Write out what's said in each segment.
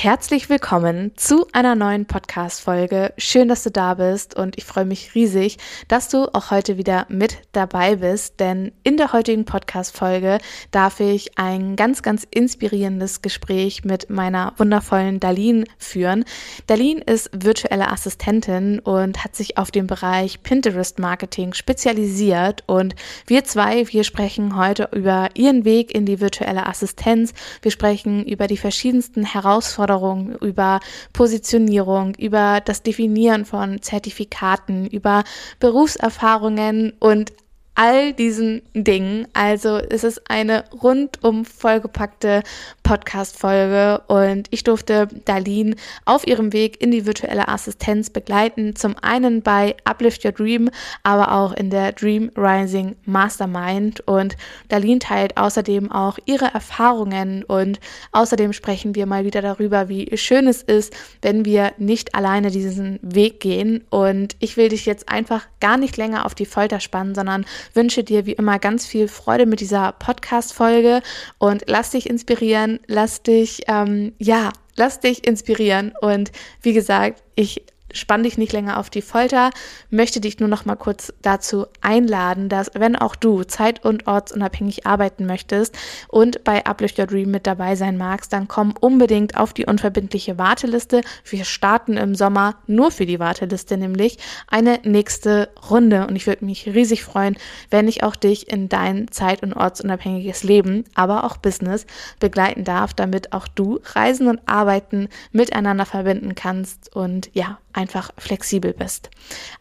Herzlich willkommen zu einer neuen Podcast-Folge. Schön, dass du da bist und ich freue mich riesig, dass du auch heute wieder mit dabei bist, denn in der heutigen Podcast-Folge darf ich ein ganz, ganz inspirierendes Gespräch mit meiner wundervollen Darlene führen. Darlene ist virtuelle Assistentin und hat sich auf den Bereich Pinterest-Marketing spezialisiert und wir zwei, wir sprechen heute über ihren Weg in die virtuelle Assistenz. Wir sprechen über die verschiedensten Herausforderungen Herausforderungen, über Positionierung, über das Definieren von Zertifikaten, über Berufserfahrungen und all diesen Dingen. Also es ist eine rundum vollgepackte Podcast-Folge und ich durfte Darlene auf ihrem Weg in die virtuelle Assistenz begleiten. Zum einen bei Uplift Your Dream, aber auch in der Dream Rising Mastermind. Und Darlene teilt außerdem auch ihre Erfahrungen und außerdem sprechen wir mal wieder darüber, wie schön es ist, wenn wir nicht alleine diesen Weg gehen. Und ich will dich jetzt einfach gar nicht länger auf die Folter spannen, sondern wünsche dir wie immer ganz viel Freude mit dieser Podcast-Folge und lass dich inspirieren, lass dich, ähm, ja, lass dich inspirieren. Und wie gesagt, ich spann dich nicht länger auf die Folter, möchte dich nur noch mal kurz dazu einladen, dass wenn auch du zeit- und ortsunabhängig arbeiten möchtest und bei Uplift Your Dream mit dabei sein magst, dann komm unbedingt auf die unverbindliche Warteliste. Wir starten im Sommer nur für die Warteliste nämlich eine nächste Runde. Und ich würde mich riesig freuen, wenn ich auch dich in dein zeit- und ortsunabhängiges Leben, aber auch Business begleiten darf, damit auch du Reisen und Arbeiten miteinander verbinden kannst. Und ja, einfach flexibel bist.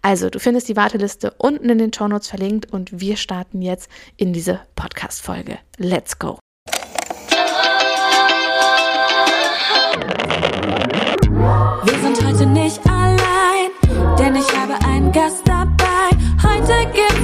Also, du findest die Warteliste unten in den Shownotes verlinkt und wir starten jetzt in diese Podcast-Folge. Let's go! Wir sind heute nicht allein, denn ich habe einen Gast dabei. Heute gibt's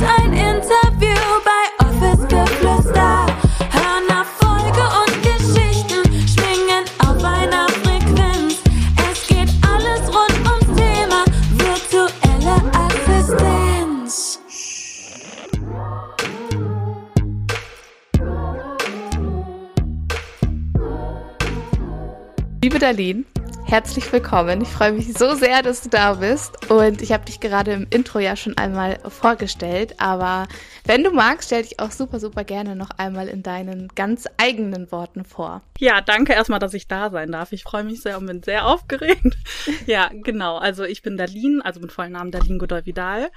Liebe Darlene, herzlich willkommen. Ich freue mich so sehr, dass du da bist. Und ich habe dich gerade im Intro ja schon einmal vorgestellt. Aber wenn du magst, stell dich auch super, super gerne noch einmal in deinen ganz eigenen Worten vor. Ja, danke erstmal, dass ich da sein darf. Ich freue mich sehr und bin sehr aufgeregt. ja, genau. Also ich bin Darlene, also mit vollen Namen Darlene Godoy Vidal.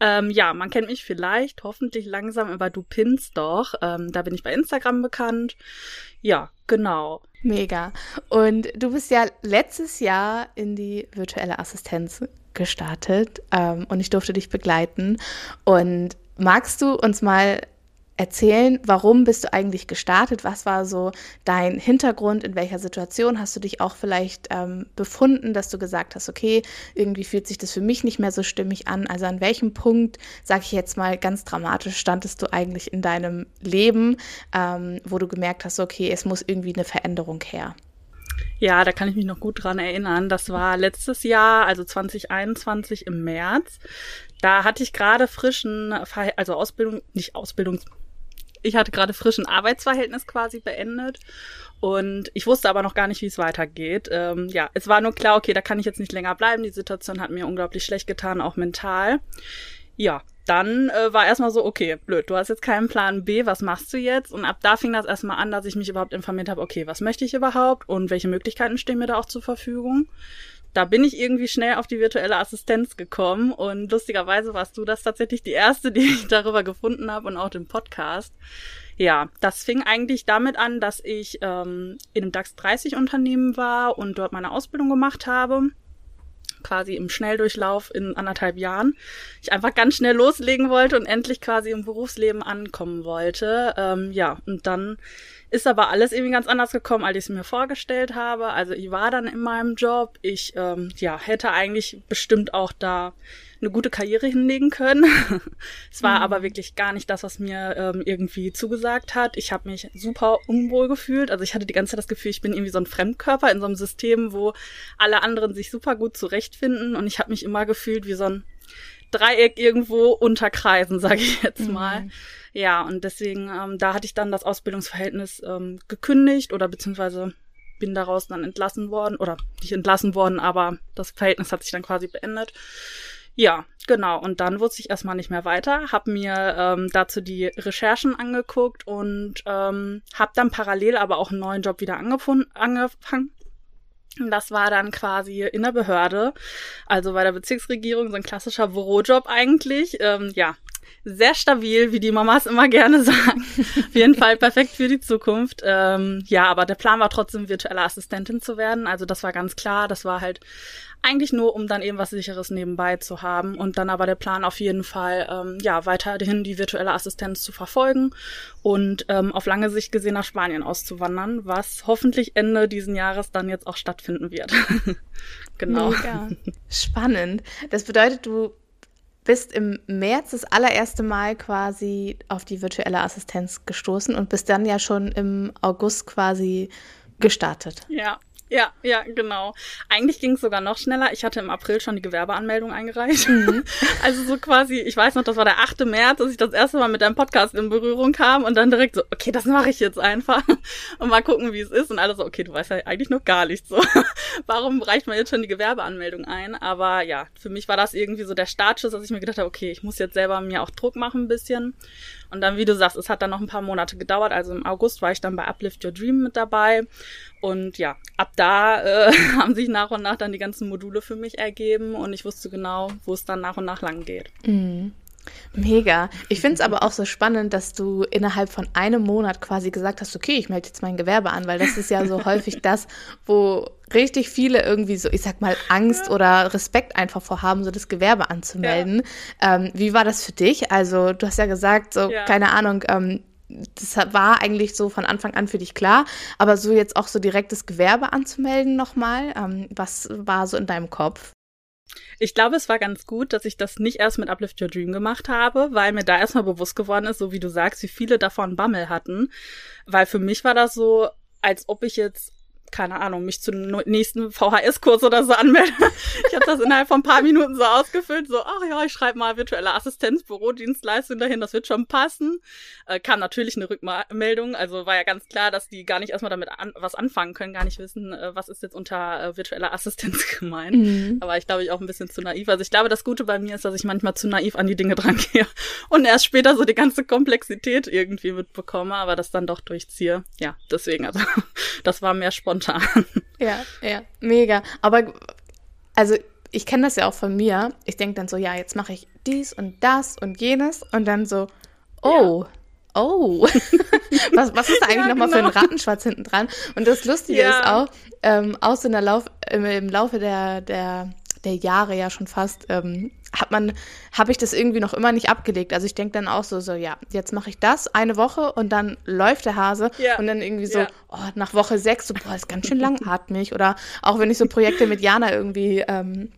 Ähm, ja, man kennt mich vielleicht, hoffentlich langsam über Du Pins doch. Ähm, da bin ich bei Instagram bekannt. Ja, genau. Mega. Und du bist ja letztes Jahr in die virtuelle Assistenz gestartet ähm, und ich durfte dich begleiten. Und magst du uns mal erzählen, warum bist du eigentlich gestartet? Was war so dein Hintergrund? In welcher Situation hast du dich auch vielleicht ähm, befunden, dass du gesagt hast, okay, irgendwie fühlt sich das für mich nicht mehr so stimmig an? Also an welchem Punkt, sage ich jetzt mal ganz dramatisch, standest du eigentlich in deinem Leben, ähm, wo du gemerkt hast, okay, es muss irgendwie eine Veränderung her? Ja, da kann ich mich noch gut dran erinnern. Das war letztes Jahr, also 2021 im März. Da hatte ich gerade frischen, also Ausbildung, nicht Ausbildungs, ich hatte gerade frischen Arbeitsverhältnis quasi beendet und ich wusste aber noch gar nicht, wie es weitergeht. Ähm, ja, es war nur klar, okay, da kann ich jetzt nicht länger bleiben. Die Situation hat mir unglaublich schlecht getan, auch mental. Ja, dann äh, war erstmal so, okay, blöd, du hast jetzt keinen Plan B, was machst du jetzt? Und ab da fing das erstmal an, dass ich mich überhaupt informiert habe, okay, was möchte ich überhaupt und welche Möglichkeiten stehen mir da auch zur Verfügung? Da bin ich irgendwie schnell auf die virtuelle Assistenz gekommen und lustigerweise warst du das tatsächlich die erste, die ich darüber gefunden habe und auch den Podcast. Ja, das fing eigentlich damit an, dass ich ähm, in einem DAX 30 Unternehmen war und dort meine Ausbildung gemacht habe quasi im Schnelldurchlauf in anderthalb Jahren. Ich einfach ganz schnell loslegen wollte und endlich quasi im Berufsleben ankommen wollte. Ähm, ja, und dann ist aber alles irgendwie ganz anders gekommen, als ich es mir vorgestellt habe. Also ich war dann in meinem Job. Ich ähm, ja, hätte eigentlich bestimmt auch da eine gute Karriere hinlegen können. es war mhm. aber wirklich gar nicht das, was mir ähm, irgendwie zugesagt hat. Ich habe mich super unwohl gefühlt. Also ich hatte die ganze Zeit das Gefühl, ich bin irgendwie so ein Fremdkörper in so einem System, wo alle anderen sich super gut zurechtfinden. Und ich habe mich immer gefühlt wie so ein Dreieck irgendwo unter Kreisen, sage ich jetzt mal. Mhm. Ja, und deswegen, ähm, da hatte ich dann das Ausbildungsverhältnis ähm, gekündigt oder beziehungsweise bin daraus dann entlassen worden oder nicht entlassen worden, aber das Verhältnis hat sich dann quasi beendet. Ja, genau. Und dann wusste ich erstmal nicht mehr weiter, habe mir ähm, dazu die Recherchen angeguckt und ähm, habe dann parallel aber auch einen neuen Job wieder angefangen. Das war dann quasi in der Behörde, also bei der Bezirksregierung, so ein klassischer Bürojob eigentlich. Ähm, ja, sehr stabil, wie die Mamas immer gerne sagen. Auf jeden Fall perfekt für die Zukunft. Ähm, ja, aber der Plan war trotzdem, virtuelle Assistentin zu werden. Also das war ganz klar. Das war halt eigentlich nur, um dann eben was Sicheres nebenbei zu haben. Und dann aber der Plan auf jeden Fall, ähm, ja, weiterhin die virtuelle Assistenz zu verfolgen und ähm, auf lange Sicht gesehen nach Spanien auszuwandern, was hoffentlich Ende diesen Jahres dann jetzt auch stattfinden wird. genau. Mega. Spannend. Das bedeutet, du bist im März das allererste Mal quasi auf die virtuelle Assistenz gestoßen und bist dann ja schon im August quasi gestartet. Ja, ja, ja, genau. Eigentlich ging es sogar noch schneller. Ich hatte im April schon die Gewerbeanmeldung eingereicht. Mhm. Also so quasi, ich weiß noch, das war der 8. März, dass ich das erste Mal mit deinem Podcast in Berührung kam und dann direkt so, okay, das mache ich jetzt einfach und mal gucken, wie es ist. Und alle so, okay, du weißt ja eigentlich noch gar nichts so. Warum reicht man jetzt schon die Gewerbeanmeldung ein? Aber ja, für mich war das irgendwie so der Startschuss, dass ich mir gedacht habe, okay, ich muss jetzt selber mir auch Druck machen ein bisschen. Und dann, wie du sagst, es hat dann noch ein paar Monate gedauert. Also im August war ich dann bei Uplift Your Dream mit dabei. Und ja, ab da äh, haben sich nach und nach dann die ganzen Module für mich ergeben und ich wusste genau, wo es dann nach und nach lang geht. Mhm. Mega. Ich finde es aber auch so spannend, dass du innerhalb von einem Monat quasi gesagt hast, okay, ich melde jetzt mein Gewerbe an, weil das ist ja so häufig das, wo richtig viele irgendwie so, ich sag mal, Angst oder Respekt einfach vorhaben, so das Gewerbe anzumelden. Ja. Ähm, wie war das für dich? Also du hast ja gesagt, so, ja. keine Ahnung, ähm, das war eigentlich so von Anfang an für dich klar, aber so jetzt auch so direkt das Gewerbe anzumelden nochmal, ähm, was war so in deinem Kopf? Ich glaube, es war ganz gut, dass ich das nicht erst mit Uplift Your Dream gemacht habe, weil mir da erstmal bewusst geworden ist, so wie du sagst, wie viele davon Bammel hatten. Weil für mich war das so, als ob ich jetzt keine Ahnung, mich zu zum nächsten VHS-Kurs oder so anmelden. Ich habe das innerhalb von ein paar Minuten so ausgefüllt, so, ach ja, ich schreibe mal virtuelle Assistenz, Bürodienstleistung dahin, das wird schon passen. Äh, kam natürlich eine Rückmeldung, also war ja ganz klar, dass die gar nicht erstmal damit an, was anfangen können, gar nicht wissen, äh, was ist jetzt unter äh, virtueller Assistenz gemeint. Mhm. Aber ich glaube, ich auch ein bisschen zu naiv. Also ich glaube, das Gute bei mir ist, dass ich manchmal zu naiv an die Dinge drangehe und erst später so die ganze Komplexität irgendwie mitbekomme, aber das dann doch durchziehe. Ja, deswegen, also das war mehr spontan spontan. Ja, ja, mega. Aber also ich kenne das ja auch von mir. Ich denke dann so, ja, jetzt mache ich dies und das und jenes und dann so, oh. Ja. Oh, was, was ist da eigentlich ja, nochmal genau. für ein genau. Rattenschwarz hinten dran? Und das Lustige ja. ist auch, ähm, aus in der Lauf, im, im Laufe der, der der Jahre ja schon fast, ähm, hat man, habe ich das irgendwie noch immer nicht abgelegt. Also ich denke dann auch so, so ja, jetzt mache ich das eine Woche und dann läuft der Hase ja. und dann irgendwie so, ja. oh, nach Woche sechs, so, boah, ist ganz schön langatmig. Oder auch wenn ich so Projekte mit Jana irgendwie ähm,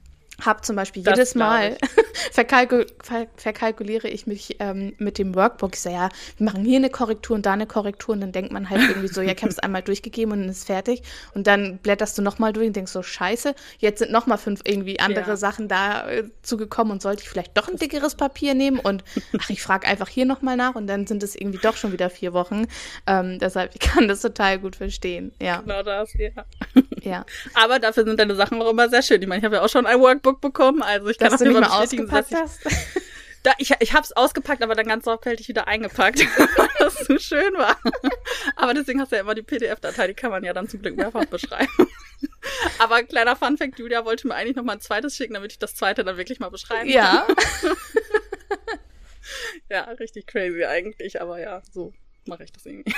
habe zum Beispiel das jedes Mal verkalkul ver verkalkuliere ich mich ähm, mit dem Workbook. Ich so, ja, wir machen hier eine Korrektur und da eine Korrektur und dann denkt man halt irgendwie so, ja, ich habe es einmal durchgegeben und dann ist fertig. Und dann blätterst du nochmal durch und denkst so, scheiße, jetzt sind nochmal fünf irgendwie andere ja. Sachen da äh, zugekommen und sollte ich vielleicht doch ein dickeres Papier nehmen und ach, ich frage einfach hier nochmal nach und dann sind es irgendwie doch schon wieder vier Wochen. Ähm, deshalb, ich kann das total gut verstehen. Ja. Genau das, ja. Ja. Aber dafür sind deine Sachen auch immer sehr schön. Ich meine, ich habe ja auch schon ein Workbook bekommen. Also ich kann dass du nicht mal ausgepackt hast. Da, ich, ich habe es ausgepackt, aber dann ganz sorgfältig wieder eingepackt, weil das zu schön war. Aber deswegen hast du ja immer die PDF-Datei, die kann man ja dann zum Glück mehrfach beschreiben. Aber kleiner Funfact, Julia wollte mir eigentlich noch mal ein zweites schicken, damit ich das zweite dann wirklich mal beschreiben ja. kann. ja, richtig crazy eigentlich, aber ja, so mache ich das irgendwie.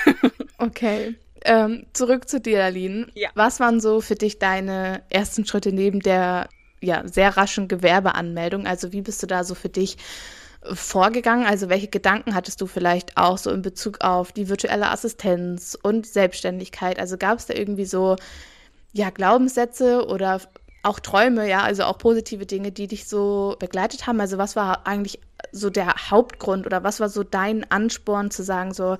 Okay. Ähm, zurück zu dir, Aline. Ja. Was waren so für dich deine ersten Schritte neben der ja, sehr raschen Gewerbeanmeldung. Also wie bist du da so für dich vorgegangen? Also welche Gedanken hattest du vielleicht auch so in Bezug auf die virtuelle Assistenz und Selbstständigkeit? Also gab es da irgendwie so ja Glaubenssätze oder auch Träume, ja, also auch positive Dinge, die dich so begleitet haben? Also was war eigentlich so der Hauptgrund oder was war so dein Ansporn zu sagen so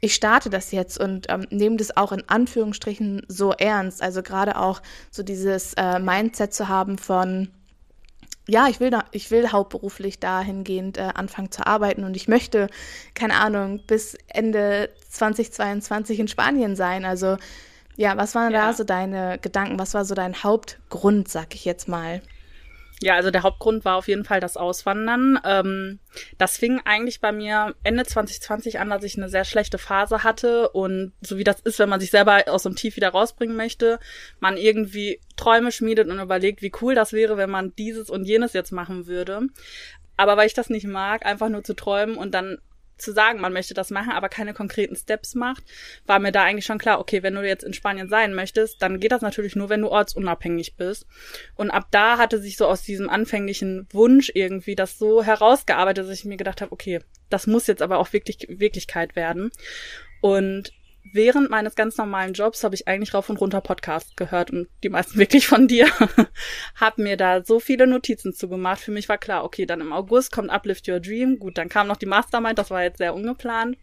ich starte das jetzt und ähm, nehme das auch in Anführungsstrichen so ernst. Also gerade auch so dieses äh, Mindset zu haben von, ja, ich will, da, ich will hauptberuflich dahingehend äh, anfangen zu arbeiten und ich möchte, keine Ahnung, bis Ende 2022 in Spanien sein. Also Ja, was waren Ja. da so deine Gedanken? Was war so dein Hauptgrund, sag ich jetzt mal? Ja, also der Hauptgrund war auf jeden Fall das Auswandern. Ähm, das fing eigentlich bei mir Ende 2020 an, dass ich eine sehr schlechte Phase hatte und so wie das ist, wenn man sich selber aus einem Tief wieder rausbringen möchte, man irgendwie Träume schmiedet und überlegt, wie cool das wäre, wenn man dieses und jenes jetzt machen würde. Aber weil ich das nicht mag, einfach nur zu träumen und dann zu sagen, man möchte das machen, aber keine konkreten Steps macht, war mir da eigentlich schon klar, okay, wenn du jetzt in Spanien sein möchtest, dann geht das natürlich nur, wenn du ortsunabhängig bist. Und ab da hatte sich so aus diesem anfänglichen Wunsch irgendwie das so herausgearbeitet, dass ich mir gedacht habe, okay, das muss jetzt aber auch wirklich Wirklichkeit werden. Und während meines ganz normalen Jobs habe ich eigentlich rauf und runter Podcasts gehört und die meisten wirklich von dir. hab mir da so viele Notizen zugemacht. Für mich war klar, okay, dann im August kommt Uplift Your Dream. Gut, dann kam noch die Mastermind, das war jetzt sehr ungeplant.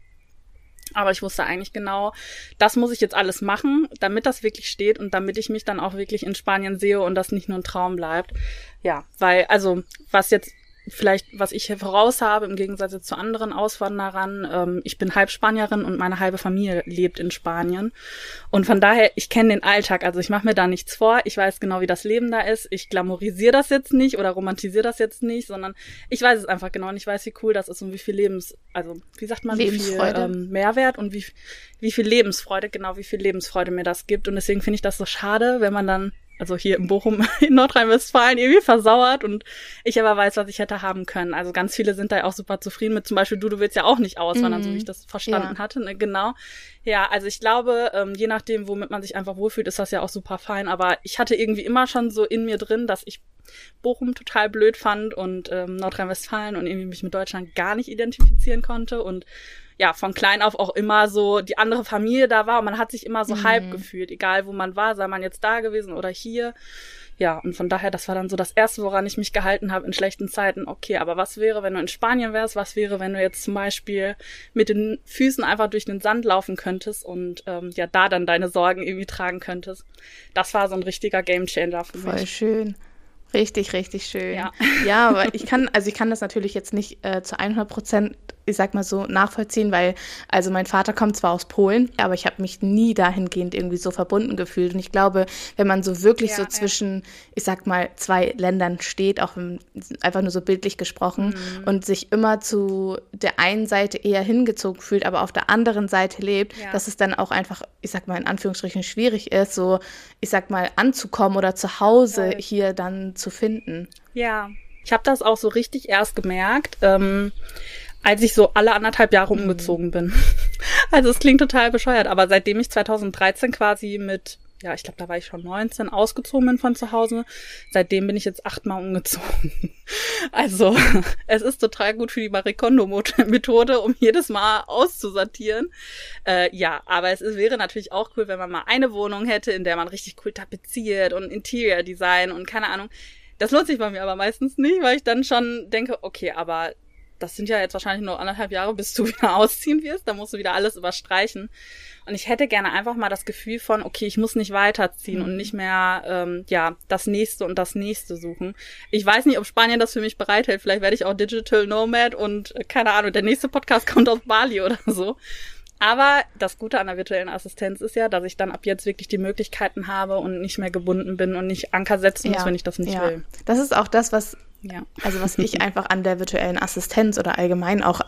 Aber ich wusste eigentlich genau, das muss ich jetzt alles machen, damit das wirklich steht und damit ich mich dann auch wirklich in Spanien sehe und das nicht nur ein Traum bleibt. Ja, weil, also, was jetzt vielleicht, was ich hier voraus habe, im Gegensatz zu anderen Auswanderern, ähm, ich bin halb Spanierin und meine halbe Familie lebt in Spanien. Und von daher, ich kenne den Alltag, also ich mache mir da nichts vor, ich weiß genau, wie das Leben da ist, ich glamourisiere das jetzt nicht oder romantisiere das jetzt nicht, sondern ich weiß es einfach genau und ich weiß, wie cool das ist und wie viel Lebens, also wie sagt man, wie viel Lebensfreude. ähm, Mehrwert und wie, wie viel Lebensfreude, genau wie viel Lebensfreude mir das gibt. Und deswegen finde ich das so schade, wenn man dann also hier in Bochum in Nordrhein-Westfalen irgendwie versauert und ich aber weiß, was ich hätte haben können. Also ganz viele sind da ja auch super zufrieden mit. Zum Beispiel du, du willst ja auch nicht auswandern, Mhm. so wie ich das verstanden Ja. hatte. Ne? Genau. Ja, also ich glaube, ähm, je nachdem, womit man sich einfach wohlfühlt, ist das ja auch super fein. Aber ich hatte irgendwie immer schon so in mir drin, dass ich Bochum total blöd fand und ähm, Nordrhein-Westfalen und irgendwie mich mit Deutschland gar nicht identifizieren konnte und ja, von klein auf auch immer so die andere Familie da war und man hat sich immer so Mhm. halb gefühlt, egal wo man war, sei man jetzt da gewesen oder hier. Ja, und von daher, das war dann so das Erste, woran ich mich gehalten habe in schlechten Zeiten. Okay, aber was wäre, wenn du in Spanien wärst? Was wäre, wenn du jetzt zum Beispiel mit den Füßen einfach durch den Sand laufen könntest und ähm, ja, da dann deine Sorgen irgendwie tragen könntest? Das war so ein richtiger Gamechanger für Voll mich. schön. Richtig, richtig schön. Ja. ja, aber ich kann, also ich kann das natürlich jetzt nicht äh, zu 100 Prozent, ich sag mal so, nachvollziehen, weil, also mein Vater kommt zwar aus Polen, aber ich habe mich nie dahingehend irgendwie so verbunden gefühlt. Und ich glaube, wenn man so wirklich Ja, so ja. zwischen, ich sag mal, zwei Ländern steht, auch im, einfach nur so bildlich gesprochen, Mhm. und sich immer zu der einen Seite eher hingezogen fühlt, aber auf der anderen Seite lebt, Ja. dass es dann auch einfach, ich sag mal, in Anführungsstrichen schwierig ist, so, ich sag mal, anzukommen oder zu Hause hier dann zu finden. Ja, ich habe das auch so richtig erst gemerkt, ähm, als ich so alle anderthalb Jahre umgezogen bin. Also es klingt total bescheuert, aber seitdem ich 2013 quasi mit, ja, ich glaube, da war ich schon 19, ausgezogen bin von zu Hause, seitdem bin ich jetzt achtmal umgezogen. Also es ist total gut für die Marie Kondo-Methode, um jedes Mal auszusortieren. Äh, ja, aber es ist, wäre natürlich auch cool, wenn man mal eine Wohnung hätte, in der man richtig cool tapeziert und Interior Design und keine Ahnung. Das lohnt sich bei mir aber meistens nicht, weil ich dann schon denke, okay, aber das sind ja jetzt wahrscheinlich nur anderthalb Jahre, bis du wieder ausziehen wirst. Da musst du wieder alles überstreichen. Und ich hätte gerne einfach mal das Gefühl von, okay, ich muss nicht weiterziehen und nicht mehr, ähm, ja, das nächste und das nächste suchen. Ich weiß nicht, ob Spanien das für mich bereithält. Vielleicht werde ich auch Digital Nomad und äh, keine Ahnung, der nächste Podcast kommt aus Bali oder so. Aber das Gute an der virtuellen Assistenz ist ja, dass ich dann ab jetzt wirklich die Möglichkeiten habe und nicht mehr gebunden bin und nicht Anker setzen muss, wenn ich das nicht ja. will. Das ist auch das, was, Ja. also was ich einfach an der virtuellen Assistenz oder allgemein auch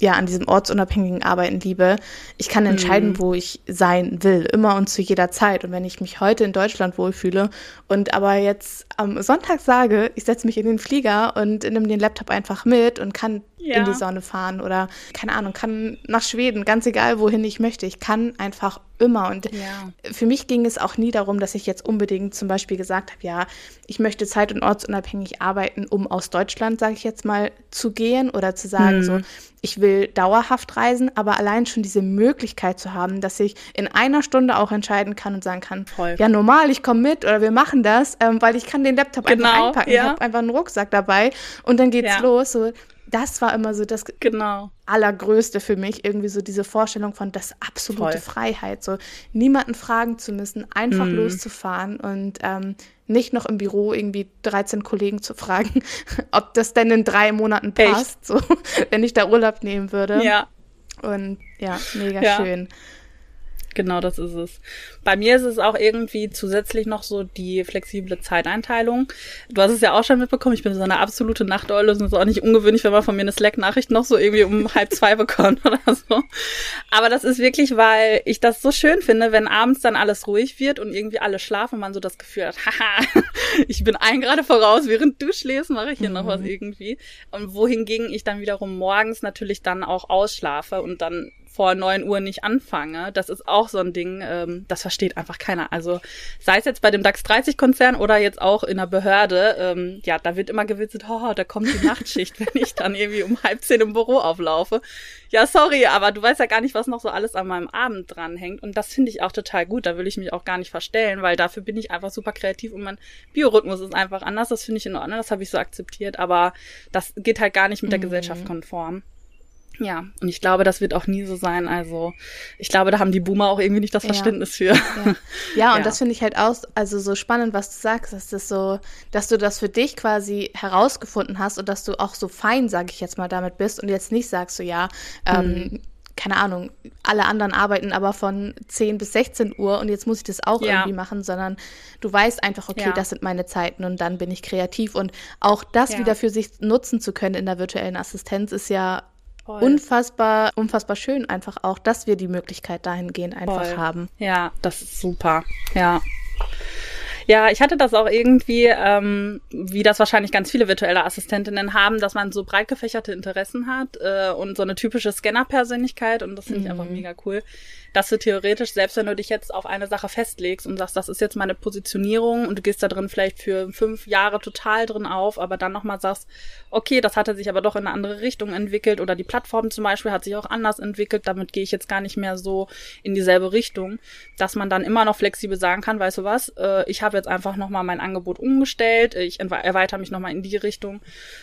ja an diesem ortsunabhängigen Arbeiten liebe. Ich kann entscheiden, Mhm. wo ich sein will, immer und zu jeder Zeit. Und wenn ich mich heute in Deutschland wohlfühle und aber jetzt am Sonntag sage, ich setze mich in den Flieger und nehme den Laptop einfach mit und kann Ja. in die Sonne fahren oder keine Ahnung, kann nach Schweden, ganz egal wohin ich möchte. Ich kann einfach immer und Ja. für mich ging es auch nie darum, dass ich jetzt unbedingt zum Beispiel gesagt habe, ja, ich möchte zeit- und ortsunabhängig arbeiten, um aus Deutschland, sage ich jetzt mal, zu gehen oder zu sagen, Mhm. so, ich will dauerhaft reisen, aber allein schon diese Möglichkeit zu haben, dass ich in einer Stunde auch entscheiden kann und sagen kann, Voll. ja, normal, ich komme mit oder wir machen das, ähm, weil ich kann den Laptop einfach Genau, einpacken. Ich ja. habe einfach einen Rucksack dabei und dann geht's Ja. los. So, das war immer so das Genau. Allergrößte für mich, irgendwie so diese Vorstellung von das absolute Voll. Freiheit, so niemanden fragen zu müssen, einfach Mhm. loszufahren und ähm, nicht noch im Büro irgendwie 13 Kollegen zu fragen, ob das denn in drei Monaten Echt? passt, so, wenn ich da Urlaub nehmen würde. Ja. Und ja, mega Ja. schön. Genau das ist es. Bei mir ist es auch irgendwie zusätzlich noch so die flexible Zeiteinteilung. Du hast es ja auch schon mitbekommen, ich bin so eine absolute Nachteule. Es ist auch nicht ungewöhnlich, wenn man von mir eine Slack-Nachricht noch so irgendwie um halb zwei bekommt oder so. Aber das ist wirklich, weil ich das so schön finde, wenn abends dann alles ruhig wird und irgendwie alle schlafen und man so das Gefühl hat, haha, ich bin ein gerade voraus, während du schläfst, mache ich hier mhm. noch was irgendwie. Und wohingegen ich dann wiederum morgens natürlich dann auch ausschlafe und dann vor neun Uhr nicht anfange. Das ist auch so ein Ding, ähm, das versteht einfach keiner. Also sei es jetzt bei dem DAX 30 Konzern oder jetzt auch in der Behörde, ähm, ja, da wird immer gewitzelt, oh, da kommt die Nachtschicht, wenn ich dann irgendwie um halb zehn im Büro auflaufe. Ja, sorry, aber du weißt ja gar nicht, was noch so alles an meinem Abend dranhängt. Und das finde ich auch total gut. Da will ich mich auch gar nicht verstellen, weil dafür bin ich einfach super kreativ und mein Biorhythmus ist einfach anders. Das finde ich in Ordnung, das habe ich so akzeptiert. Aber das geht halt gar nicht mit der mhm. Gesellschaft konform. Ja, und ich glaube, das wird auch nie so sein. Also ich glaube, da haben die Boomer auch irgendwie nicht das Verständnis ja. für. Ja, ja und ja. das finde ich halt auch also so spannend, was du sagst, dass das so, dass du das für dich quasi herausgefunden hast und dass du auch so fein, sage ich jetzt mal, damit bist und jetzt nicht sagst so, ja, ähm, mhm. keine Ahnung, alle anderen arbeiten aber von 10 bis 16 Uhr und jetzt muss ich das auch ja. irgendwie machen, sondern du weißt einfach, okay, ja. das sind meine Zeiten und dann bin ich kreativ und auch das ja. wieder für sich nutzen zu können in der virtuellen Assistenz ist ja Voll. unfassbar, unfassbar schön einfach auch, dass wir die Möglichkeit dahingehend einfach Voll. haben. Ja, das ist super. Ja. Ja, ich hatte das auch irgendwie, ähm, wie das wahrscheinlich ganz viele virtuelle Assistentinnen haben, dass man so breit gefächerte Interessen hat äh, und so eine typische Scanner-Persönlichkeit und das finde ich mhm. einfach mega cool dass du theoretisch, selbst wenn du dich jetzt auf eine Sache festlegst und sagst, das ist jetzt meine Positionierung und du gehst da drin vielleicht für fünf Jahre total drin auf, aber dann nochmal sagst, okay, das hatte sich aber doch in eine andere Richtung entwickelt oder die Plattform zum Beispiel hat sich auch anders entwickelt, damit gehe ich jetzt gar nicht mehr so in dieselbe Richtung, dass man dann immer noch flexibel sagen kann, weißt du was, äh, ich habe jetzt einfach nochmal mein Angebot umgestellt, ich erweitere mich nochmal in die Richtung.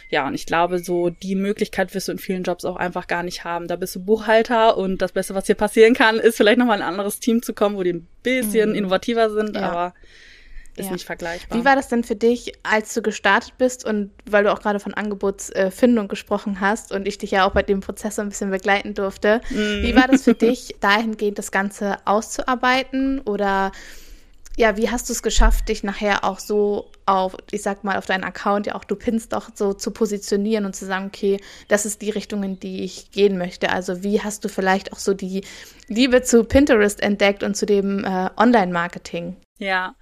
Ja, und ich glaube, so die Möglichkeit wirst du in vielen Jobs auch einfach gar nicht haben. Da bist du Buchhalter und das Beste, was dir passieren kann, ist vielleicht nochmal ein anderes Team zu kommen, wo die ein bisschen mhm. innovativer sind, ja. aber ist ja. nicht vergleichbar. Wie war das denn für dich, als du gestartet bist und weil du auch gerade von Angebotsfindung gesprochen hast und ich dich ja auch bei dem Prozess so ein bisschen begleiten durfte, mhm. wie war das für dich, dahingehend das Ganze auszuarbeiten oder ja, wie hast du es geschafft, dich nachher auch so auf, ich sag mal, auf deinen Account, ja auch du pinst doch so zu positionieren und zu sagen, okay, das ist die Richtung, in die ich gehen möchte. Also wie hast du vielleicht auch so die Liebe zu Pinterest entdeckt und zu dem äh, Online-Marketing? Ja,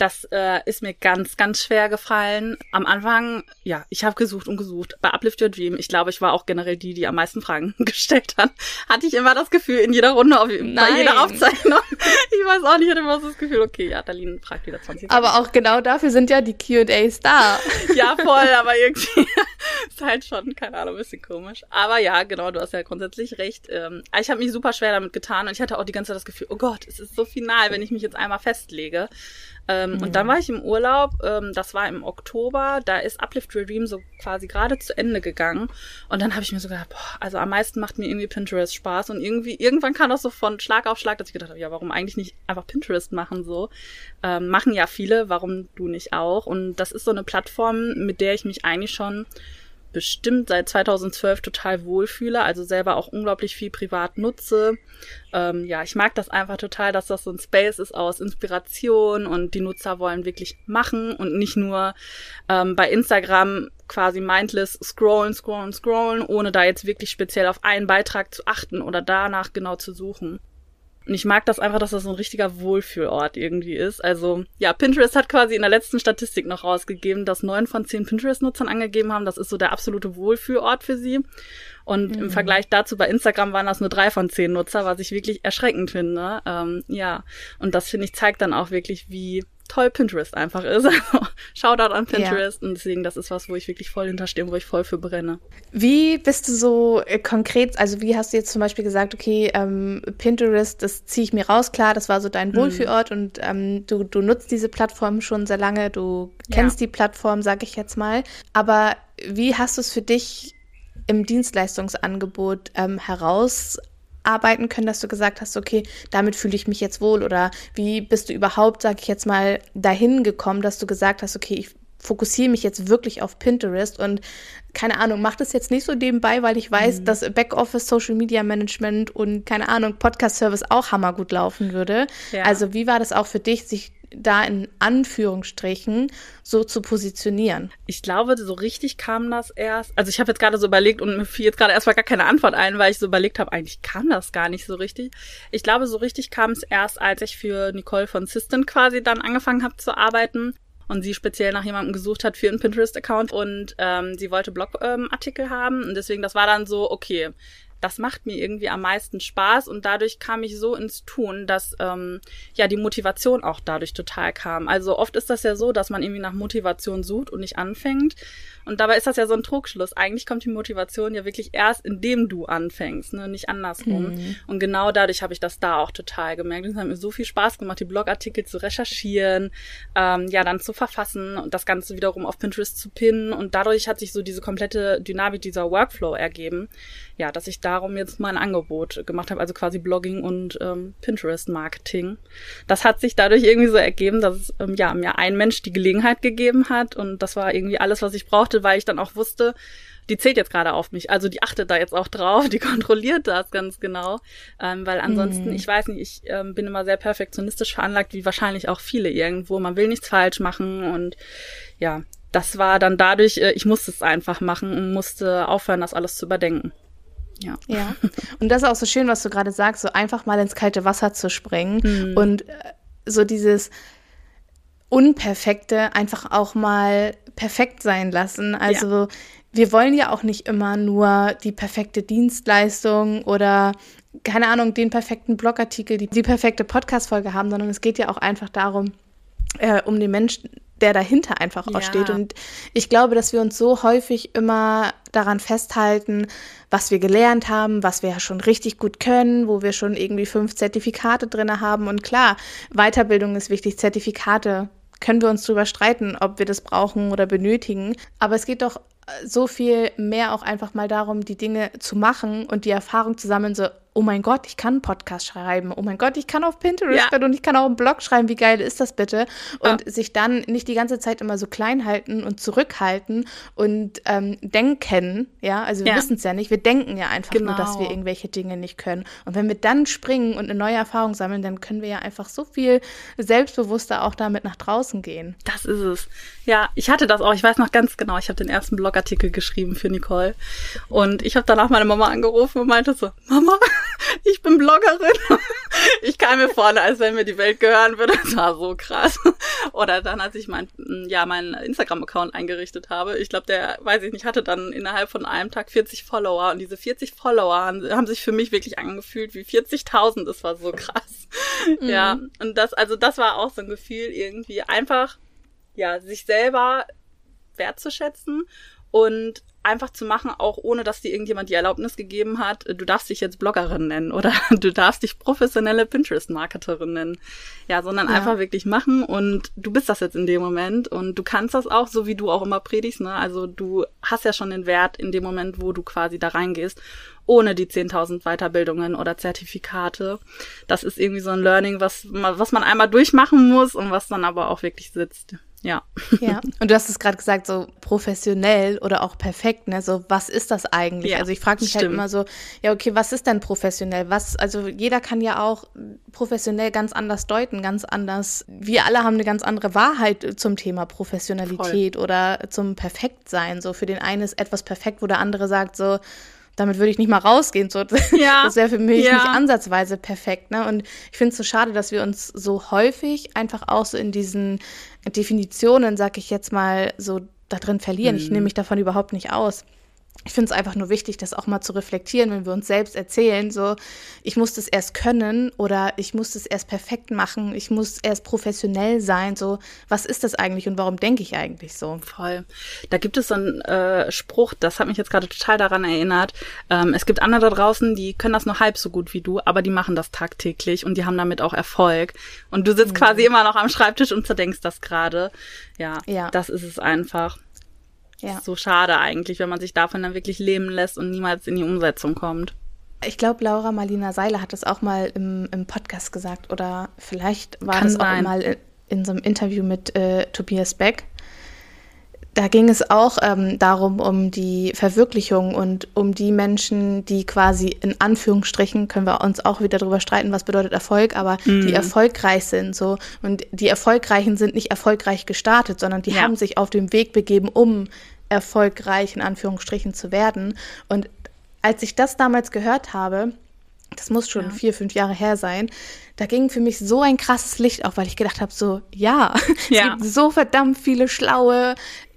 das äh, ist mir ganz, ganz schwer gefallen. Am Anfang, ja, ich habe gesucht und gesucht. Bei Uplift Your Dream, ich glaube, ich war auch generell die, die am meisten Fragen gestellt hat. Hatte ich immer das Gefühl, in jeder Runde, auf, bei jeder Aufzeichnung. ich weiß auch nicht, ich hatte immer so das Gefühl, okay, ja, Darlene fragt wieder 20. Aber auch genau dafür sind ja die Q&As da. ja, voll, aber irgendwie ist halt schon, keine Ahnung, ein bisschen komisch. Aber ja, genau, du hast ja grundsätzlich recht. Ähm, ich habe mich super schwer damit getan und ich hatte auch die ganze Zeit das Gefühl, oh Gott, es ist so final, wenn ich mich jetzt einmal festlege. Ähm, mhm. Und dann war ich im Urlaub, ähm, das war im Oktober, da ist Uplift Your Dream so quasi gerade zu Ende gegangen. Und dann habe ich mir so gedacht, boah, also am meisten macht mir irgendwie Pinterest Spaß. Und irgendwie, irgendwann kam das so von Schlag auf Schlag, dass ich gedacht habe, ja, warum eigentlich nicht einfach Pinterest machen so? Ähm, machen ja viele, warum du nicht auch? Und das ist so eine Plattform, mit der ich mich eigentlich schon bestimmt seit 2012 total wohlfühle, also selber auch unglaublich viel privat nutze. Ähm, ja, ich mag das einfach total, dass das so ein Space ist aus Inspiration und die Nutzer wollen wirklich machen und nicht nur ähm, bei Instagram quasi mindless scrollen, scrollen, scrollen, ohne da jetzt wirklich speziell auf einen Beitrag zu achten oder danach genau zu suchen. Und ich mag das einfach, dass das so ein richtiger Wohlfühlort irgendwie ist. Also, ja, Pinterest hat quasi in der letzten Statistik noch rausgegeben, dass neun von zehn Pinterest-Nutzern angegeben haben, das ist so der absolute Wohlfühlort für sie. Und mhm. im Vergleich dazu bei Instagram waren das nur drei von zehn Nutzer, was ich wirklich erschreckend finde. Ähm, ja, und das finde ich zeigt dann auch wirklich, wie toll Pinterest einfach ist. Also Shoutout an Pinterest ja. und deswegen, das ist was, wo ich wirklich voll hinterstehe und wo ich voll für brenne. Wie bist du so äh, konkret, also wie hast du jetzt zum Beispiel gesagt, okay, ähm, Pinterest, das ziehe ich mir raus, klar, das war so dein mhm. Wohlfühlort mhm. und ähm, du, du nutzt diese Plattform schon sehr lange, du kennst ja. die Plattform, sag ich jetzt mal. Aber wie hast du es für dich im Dienstleistungsangebot ähm, heraus arbeiten können, dass du gesagt hast, okay, damit fühle ich mich jetzt wohl oder wie bist du überhaupt, sag ich jetzt mal, dahin gekommen, dass du gesagt hast, okay, ich fokussiere mich jetzt wirklich auf Pinterest und keine Ahnung, mache das jetzt nicht so nebenbei, weil ich weiß, mhm. dass Backoffice, Social Media Management und keine Ahnung, Podcast Service auch hammergut laufen würde. Ja. Also wie war das auch für dich, sich da in Anführungsstrichen so zu positionieren? Ich glaube, so richtig kam das erst. Also ich habe jetzt gerade so überlegt und mir fiel jetzt gerade erstmal gar keine Antwort ein, weil ich so überlegt habe, eigentlich kam das gar nicht so richtig. Ich glaube, so richtig kam es erst, als ich für Nicole von Sistent quasi dann angefangen habe zu arbeiten und sie speziell nach jemandem gesucht hat für einen Pinterest-Account und ähm, sie wollte Blogartikel ähm, haben und deswegen, das war dann so, okay, das macht mir irgendwie am meisten Spaß und dadurch kam ich so ins Tun, dass ähm, ja die Motivation auch dadurch total kam. Also oft ist das ja so, dass man irgendwie nach Motivation sucht und nicht anfängt. Und dabei ist das ja so ein Trugschluss. Eigentlich kommt die Motivation ja wirklich erst, indem du anfängst, ne? nicht andersrum. Mhm. Und genau dadurch habe ich das da auch total gemerkt. Es hat mir so viel Spaß gemacht, die Blogartikel zu recherchieren, ähm, ja, dann zu verfassen und das Ganze wiederum auf Pinterest zu pinnen. Und dadurch hat sich so diese komplette Dynamik dieser Workflow ergeben. Ja, dass ich darum jetzt mein Angebot gemacht habe, also quasi Blogging und ähm, Pinterest-Marketing. Das hat sich dadurch irgendwie so ergeben, dass ähm, ja, mir ein Mensch die Gelegenheit gegeben hat und das war irgendwie alles, was ich brauchte weil ich dann auch wusste, die zählt jetzt gerade auf mich. Also die achtet da jetzt auch drauf, die kontrolliert das ganz genau. Ähm, weil ansonsten, mm. ich weiß nicht, ich ähm, bin immer sehr perfektionistisch veranlagt, wie wahrscheinlich auch viele irgendwo. Man will nichts falsch machen und ja, das war dann dadurch, äh, ich musste es einfach machen und musste aufhören, das alles zu überdenken. Ja. ja. Und das ist auch so schön, was du gerade sagst, so einfach mal ins kalte Wasser zu springen mm. und äh, so dieses Unperfekte einfach auch mal perfekt sein lassen. Also ja. wir wollen ja auch nicht immer nur die perfekte Dienstleistung oder keine Ahnung, den perfekten Blogartikel, die, die perfekte Podcast-Folge haben, sondern es geht ja auch einfach darum, äh, um den Menschen, der dahinter einfach ja. auch steht. Und ich glaube, dass wir uns so häufig immer daran festhalten, was wir gelernt haben, was wir ja schon richtig gut können, wo wir schon irgendwie fünf Zertifikate drin haben. Und klar, Weiterbildung ist wichtig, Zertifikate können wir uns darüber streiten, ob wir das brauchen oder benötigen. Aber es geht doch so viel mehr auch einfach mal darum, die Dinge zu machen und die Erfahrung zu sammeln, so, oh mein Gott, ich kann einen Podcast schreiben, oh mein Gott, ich kann auf Pinterest ja. und ich kann auch einen Blog schreiben, wie geil ist das bitte? Und ja. sich dann nicht die ganze Zeit immer so klein halten und zurückhalten und ähm, denken, ja, also wir ja. wissen es ja nicht, wir denken ja einfach genau. nur, dass wir genau. irgendwelche Dinge nicht können. Und wenn wir dann springen und eine neue Erfahrung sammeln, dann können wir ja einfach so viel selbstbewusster auch damit nach draußen gehen. Das ist es. Ja, ich hatte das auch, ich weiß noch ganz genau, ich habe den ersten Blogartikel geschrieben für Nicole und ich habe danach meine Mama angerufen und meinte so, Mama, ich bin Bloggerin. Ich kam mir vorne, als wenn mir die Welt gehören würde. Das war so krass. Oder dann, als ich mein, ja, meinen Instagram-Account eingerichtet habe. Ich glaube, der, weiß ich nicht, hatte dann innerhalb von einem Tag 40 Follower. Und diese 40 Follower haben, haben sich für mich wirklich angefühlt wie 40.000. Das war so krass. Mhm. Ja. Und das, also das war auch so ein Gefühl, irgendwie einfach, ja, sich selber wertzuschätzen und einfach zu machen, auch ohne dass dir irgendjemand die Erlaubnis gegeben hat, du darfst dich jetzt Bloggerin nennen oder du darfst dich professionelle Pinterest-Marketerin nennen. Ja, sondern ja. einfach wirklich machen und du bist das jetzt in dem Moment und du kannst das auch, so wie du auch immer predigst, ne? Also du hast ja schon den Wert in dem Moment, wo du quasi da reingehst, ohne die 10.000 Weiterbildungen oder Zertifikate. Das ist irgendwie so ein Learning, was, was man einmal durchmachen muss und was dann aber auch wirklich sitzt. Ja. Ja. Und du hast es gerade gesagt, so professionell oder auch perfekt, ne? So, was ist das eigentlich? Ja, also ich frage mich halt stimmt. halt immer so, ja, okay, was ist denn professionell? Was, also jeder kann ja auch professionell ganz anders deuten, ganz anders. Wir alle haben eine ganz andere Wahrheit zum Thema Professionalität Voll. oder zum Perfektsein. So, für den einen ist etwas perfekt, wo der andere sagt, so, damit würde ich nicht mal rausgehen. So, ja. Das wäre für mich ja. nicht ansatzweise perfekt. Ne? Und ich finde es so schade, dass wir uns so häufig einfach auch so in diesen Definitionen, sag ich jetzt mal, so da drin verlieren. Mhm. Ich nehme mich davon überhaupt nicht aus ich finde es einfach nur wichtig, das auch mal zu reflektieren, wenn wir uns selbst erzählen, so, ich muss das erst können oder ich muss das erst perfekt machen, ich muss erst professionell sein, so, was ist das eigentlich und warum denke ich eigentlich so? Voll. Da gibt es so einen äh, Spruch, das hat mich jetzt gerade total daran erinnert. Ähm, es gibt andere da draußen, die können das nur halb so gut wie du, aber die machen das tagtäglich und die haben damit auch Erfolg. Und du sitzt mhm. quasi immer noch am Schreibtisch und zerdenkst das gerade. Ja, ja, das ist es einfach. Ja. So schade eigentlich, wenn man sich davon dann wirklich leben lässt und niemals in die Umsetzung kommt. Ich glaube, Laura Marlina Seiler hat das auch mal im, im Podcast gesagt oder vielleicht war Kann das sein. auch mal in, in, so einem Interview mit äh, Tobias Beck. Da ging es auch ähm, darum, um die Verwirklichung und um die Menschen, die quasi in Anführungsstrichen, können wir uns auch wieder darüber streiten, was bedeutet Erfolg, aber Mhm. die erfolgreich sind so. Und die Erfolgreichen sind nicht erfolgreich gestartet, sondern die Ja. haben sich auf den Weg begeben, um erfolgreich in Anführungsstrichen zu werden. Und als ich das damals gehört habe, das muss schon Ja. vier, fünf Jahre her sein, da ging für mich so ein krasses Licht auf, weil ich gedacht habe, so, ja, es Ja. gibt so verdammt viele schlaue,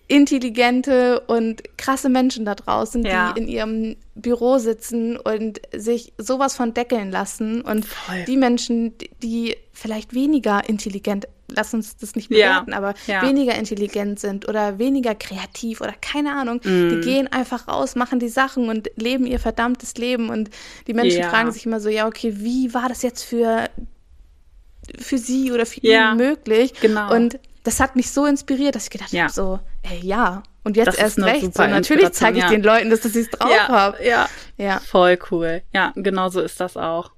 intelligente und krasse Menschen da draußen, Ja. die in ihrem Büro sitzen und sich sowas von deckeln lassen. Und Voll. die Menschen, die- vielleicht weniger intelligent, lass uns das nicht Ja. bewerten, aber Ja. weniger intelligent sind oder weniger kreativ oder keine Ahnung, Mhm. die gehen einfach raus, machen die Sachen und leben ihr verdammtes Leben. Und die Menschen Ja. fragen sich immer so, ja, okay, wie war das jetzt für, für sie oder für Ja. ihn möglich? Genau. Und das hat mich so inspiriert, dass ich gedacht Ja. habe, so, ey, ja. Und jetzt Das erst recht. So, natürlich zeige ich Inspiration, den Leuten, dass, dass ich es drauf ja, habe. ja. Ja. Voll cool. Ja, genau so ist das auch.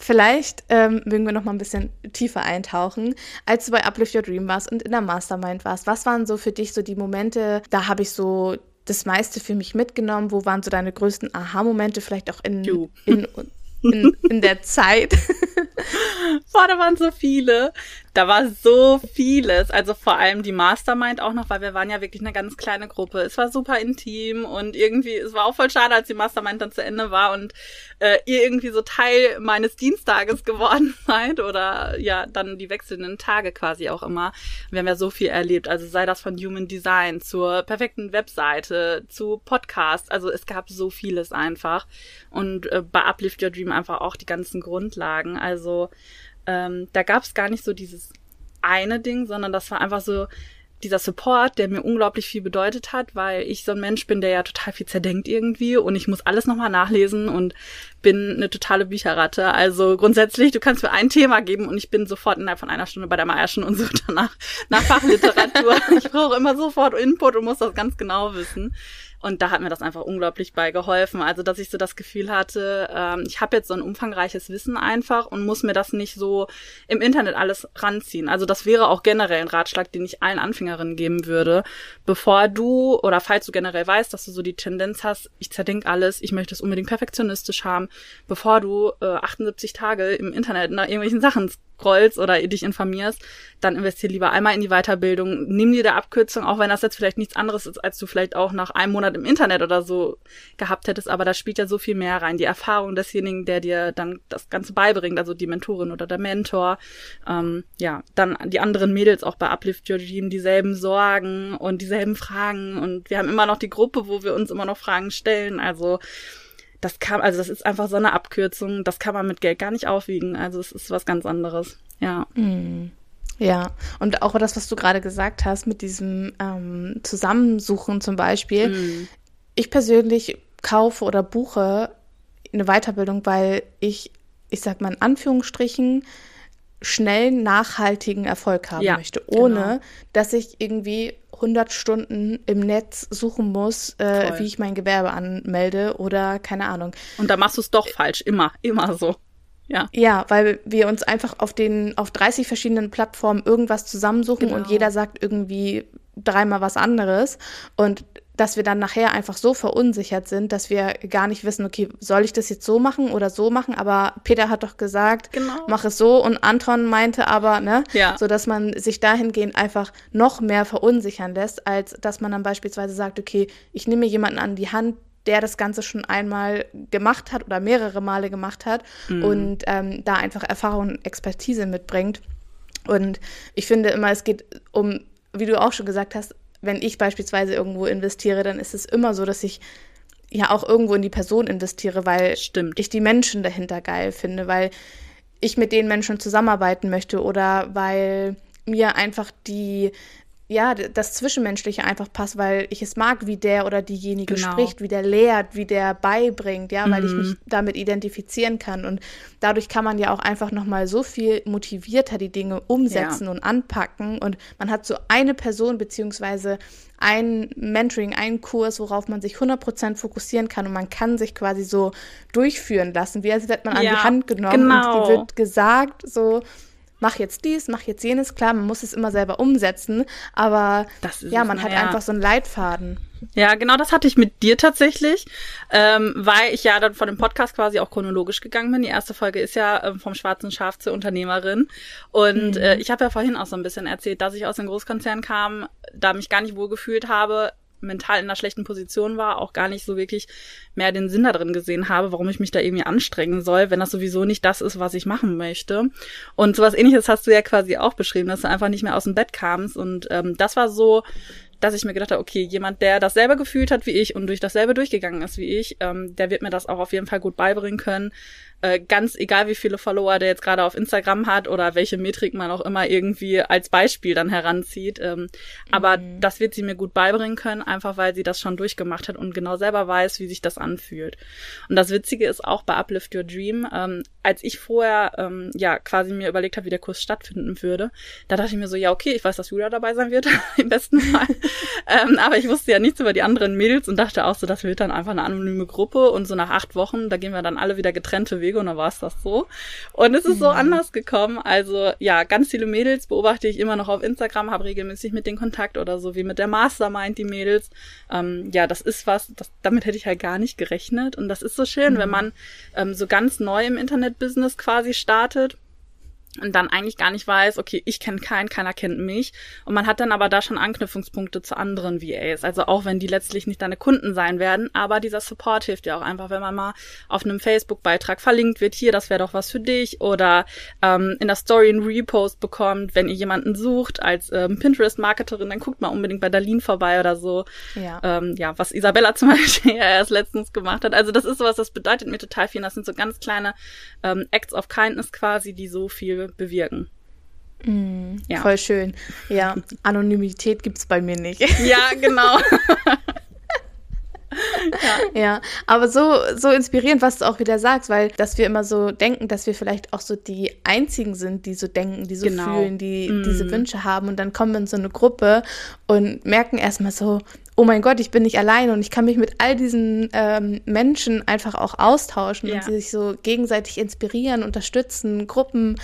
Vielleicht ähm, mögen wir noch mal ein bisschen tiefer eintauchen. Als du bei Uplift Your Dream warst und in der Mastermind warst, was waren so für dich so die Momente, da habe ich so das meiste für mich mitgenommen? Wo waren so deine größten Aha-Momente, vielleicht auch in, in, in, in der Zeit? Boah, da waren so viele. Da war so vieles. Also vor allem die Mastermind auch noch, weil wir waren ja wirklich eine ganz kleine Gruppe. Es war super intim und irgendwie, es war auch voll schade, als die Mastermind dann zu Ende war und äh, ihr irgendwie so Teil meines Dienstages geworden seid oder ja, dann die wechselnden Tage quasi auch immer. Wir haben ja so viel erlebt. Also sei das von Human Design zur perfekten Webseite, zu Podcast. Also es gab so vieles einfach. Und äh, bei Uplift Your Dream einfach auch die ganzen Grundlagen. Also ähm, da gab es gar nicht so dieses eine Ding, sondern das war einfach so dieser Support, der mir unglaublich viel bedeutet hat, weil ich so ein Mensch bin, der ja total viel zerdenkt irgendwie und ich muss alles nochmal nachlesen und bin eine totale Bücherratte. Also grundsätzlich, du kannst mir ein Thema geben und ich bin sofort innerhalb von einer Stunde bei der Meierschen und suche danach nach Fachliteratur. ich brauche immer sofort Input und muss das ganz genau wissen. Und da hat mir das einfach unglaublich bei geholfen. Also, dass ich so das Gefühl hatte, ähm, ich habe jetzt so ein umfangreiches Wissen einfach und muss mir das nicht so im Internet alles ranziehen. Also, das wäre auch generell ein Ratschlag, den ich allen Anfängerinnen geben würde. Bevor du oder falls du generell weißt, dass du so die Tendenz hast, ich zerdenk alles, ich möchte es unbedingt perfektionistisch haben, bevor du äh, 78 Tage im Internet nach irgendwelchen Sachen scrollst oder dich informierst, dann investier lieber einmal in die Weiterbildung, nimm dir der Abkürzung, auch wenn das jetzt vielleicht nichts anderes ist, als du vielleicht auch nach einem Monat im Internet oder so gehabt hättest, aber da spielt ja so viel mehr rein. Die Erfahrung desjenigen, der dir dann das Ganze beibringt, also die Mentorin oder der Mentor, ähm, ja, dann die anderen Mädels auch bei Uplift Your Dream, dieselben Sorgen und dieselben Fragen. Und wir haben immer noch die Gruppe, wo wir uns immer noch Fragen stellen, also das kann, also das ist einfach so eine Abkürzung, das kann man mit Geld gar nicht aufwiegen. Also es ist was ganz anderes. Ja. Ja, und auch das, was du gerade gesagt hast mit diesem ähm, Zusammensuchen zum Beispiel. Mhm. Ich persönlich kaufe oder buche eine Weiterbildung, weil ich, ich sag mal in Anführungsstrichen, schnell nachhaltigen Erfolg haben Ja, möchte, ohne genau. dass ich irgendwie 100 Stunden im Netz suchen muss, äh, wie ich mein Gewerbe anmelde oder keine Ahnung. Und da machst du es doch falsch. Immer, immer so. Ja. Ja, weil wir uns einfach auf den auf 30 verschiedenen Plattformen irgendwas zusammensuchen und Genau. jeder sagt irgendwie dreimal was anderes und dass wir dann nachher einfach so verunsichert sind, dass wir gar nicht wissen, okay, soll ich das jetzt so machen oder so machen? Aber Peter hat doch gesagt, Genau. mach es so und Anton meinte aber, ne, Ja. so dass man sich dahingehend einfach noch mehr verunsichern lässt, als dass man dann beispielsweise sagt, okay, ich nehme jemanden an die Hand, der das Ganze schon einmal gemacht hat oder mehrere Male gemacht hat und ähm, da einfach Erfahrung und Expertise mitbringt. Und ich finde immer, es geht um, wie du auch schon gesagt hast, wenn ich beispielsweise irgendwo investiere, dann ist es immer so, dass ich ja auch irgendwo in die Person investiere, weil Stimmt. ich die Menschen dahinter geil finde, weil ich mit den Menschen zusammenarbeiten möchte oder weil mir einfach die ja, das Zwischenmenschliche einfach passt, weil ich es mag, wie der oder diejenige Genau. spricht, wie der lehrt, wie der beibringt, ja, weil ich mich damit identifizieren kann. Und dadurch kann man ja auch einfach nochmal so viel motivierter die Dinge umsetzen und anpacken. Und man hat so eine Person beziehungsweise ein Mentoring, einen Kurs, worauf man sich 100% fokussieren kann und man kann sich quasi so durchführen lassen, wie als wird man an Ja, die Hand genommen und genau. die wird gesagt, so mach jetzt dies, mach jetzt jenes. Klar, man muss es immer selber umsetzen, aber ja, man es, hat ja. einfach so einen Leitfaden. Ja, genau das hatte ich mit dir tatsächlich, ähm, weil ich ja dann von dem Podcast quasi auch chronologisch gegangen bin. Die erste Folge ist ja ähm, vom schwarzen Schaf zur Unternehmerin. Und mhm. äh, ich habe ja vorhin auch so ein bisschen erzählt, dass ich aus dem Großkonzern kam, da mich gar nicht wohl gefühlt habe, mental in einer schlechten Position war, auch gar nicht so wirklich mehr den Sinn da drin gesehen habe, warum ich mich da irgendwie anstrengen soll, wenn das sowieso nicht das ist, was ich machen möchte. Und sowas ähnliches hast du ja quasi auch beschrieben, dass du einfach nicht mehr aus dem Bett kamst. Und ähm, das war so dass ich mir gedacht habe, okay, jemand, der dasselbe gefühlt hat wie ich und durch dasselbe durchgegangen ist wie ich, ähm, der wird mir das auch auf jeden Fall gut beibringen können. Äh, ganz egal, wie viele Follower der jetzt gerade auf Instagram hat oder welche Metrik man auch immer irgendwie als Beispiel dann heranzieht. Ähm, mhm. Aber das wird sie mir gut beibringen können, einfach weil sie das schon durchgemacht hat und genau selber weiß, wie sich das anfühlt. Und das Witzige ist auch bei Uplift Your Dream, ähm, als ich vorher ähm, ja quasi mir überlegt habe, wie der Kurs stattfinden würde, da dachte ich mir so, ja okay, ich weiß, dass Julia dabei sein wird, im besten Fall. ähm, aber ich wusste ja nichts über die anderen Mädels und dachte auch so, das wird dann einfach eine anonyme Gruppe und so nach acht Wochen, da gehen wir dann alle wieder getrennte Wege und dann war es das so. Und es ist so anders gekommen. Also ja, ganz viele Mädels beobachte ich immer noch auf Instagram, habe regelmäßig mit denen Kontakt oder so wie mit der Mastermind die Mädels. Ähm, ja, das ist was, das, damit hätte ich halt gar nicht gerechnet. Und das ist so schön, mhm. wenn man ähm, so ganz neu im Internet-Business quasi startet und dann eigentlich gar nicht weiß, okay, ich kenne keinen, keiner kennt mich. Und man hat dann aber da schon Anknüpfungspunkte zu anderen VAs. Also auch wenn die letztlich nicht deine Kunden sein werden, aber dieser Support hilft ja auch einfach, wenn man mal auf einem Facebook-Beitrag verlinkt wird, hier, das wäre doch was für dich, oder ähm, in der Story einen Repost bekommt, wenn ihr jemanden sucht als ähm, Pinterest-Marketerin, dann guckt mal unbedingt bei Darlene vorbei oder so. Ja. Ähm, ja, was Isabella zum Beispiel ja erst letztens gemacht hat. Also das ist sowas, das bedeutet mir total viel. Das sind so ganz kleine ähm, Acts of Kindness quasi, die so viel bewirken. Mm, ja. Voll schön. Ja, Anonymität gibt es bei mir nicht. Ja, genau. ja. ja, aber so, so inspirierend, was du auch wieder sagst, weil dass wir immer so denken, dass wir vielleicht auch so die Einzigen sind, die so denken, die so genau. fühlen, die mm. diese Wünsche haben und dann kommen wir in so eine Gruppe und merken erstmal so, oh mein Gott, ich bin nicht allein und ich kann mich mit all diesen ähm, Menschen einfach auch austauschen ja. und sie sich so gegenseitig inspirieren, unterstützen, Gruppen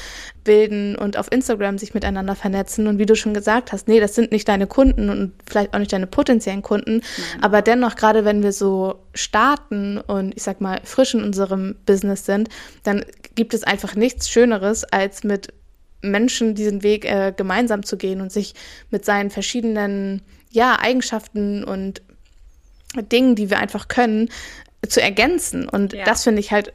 bilden und auf Instagram sich miteinander vernetzen. Und wie du schon gesagt hast, nee, das sind nicht deine Kunden und vielleicht auch nicht deine potenziellen Kunden, Nein. aber dennoch, gerade wenn wir so starten und ich sag mal frisch in unserem Business sind, dann gibt es einfach nichts Schöneres, als mit Menschen diesen Weg äh, gemeinsam zu gehen und sich mit seinen verschiedenen ja, Eigenschaften und Dingen, die wir einfach können, zu ergänzen. Und ja. das finde ich halt,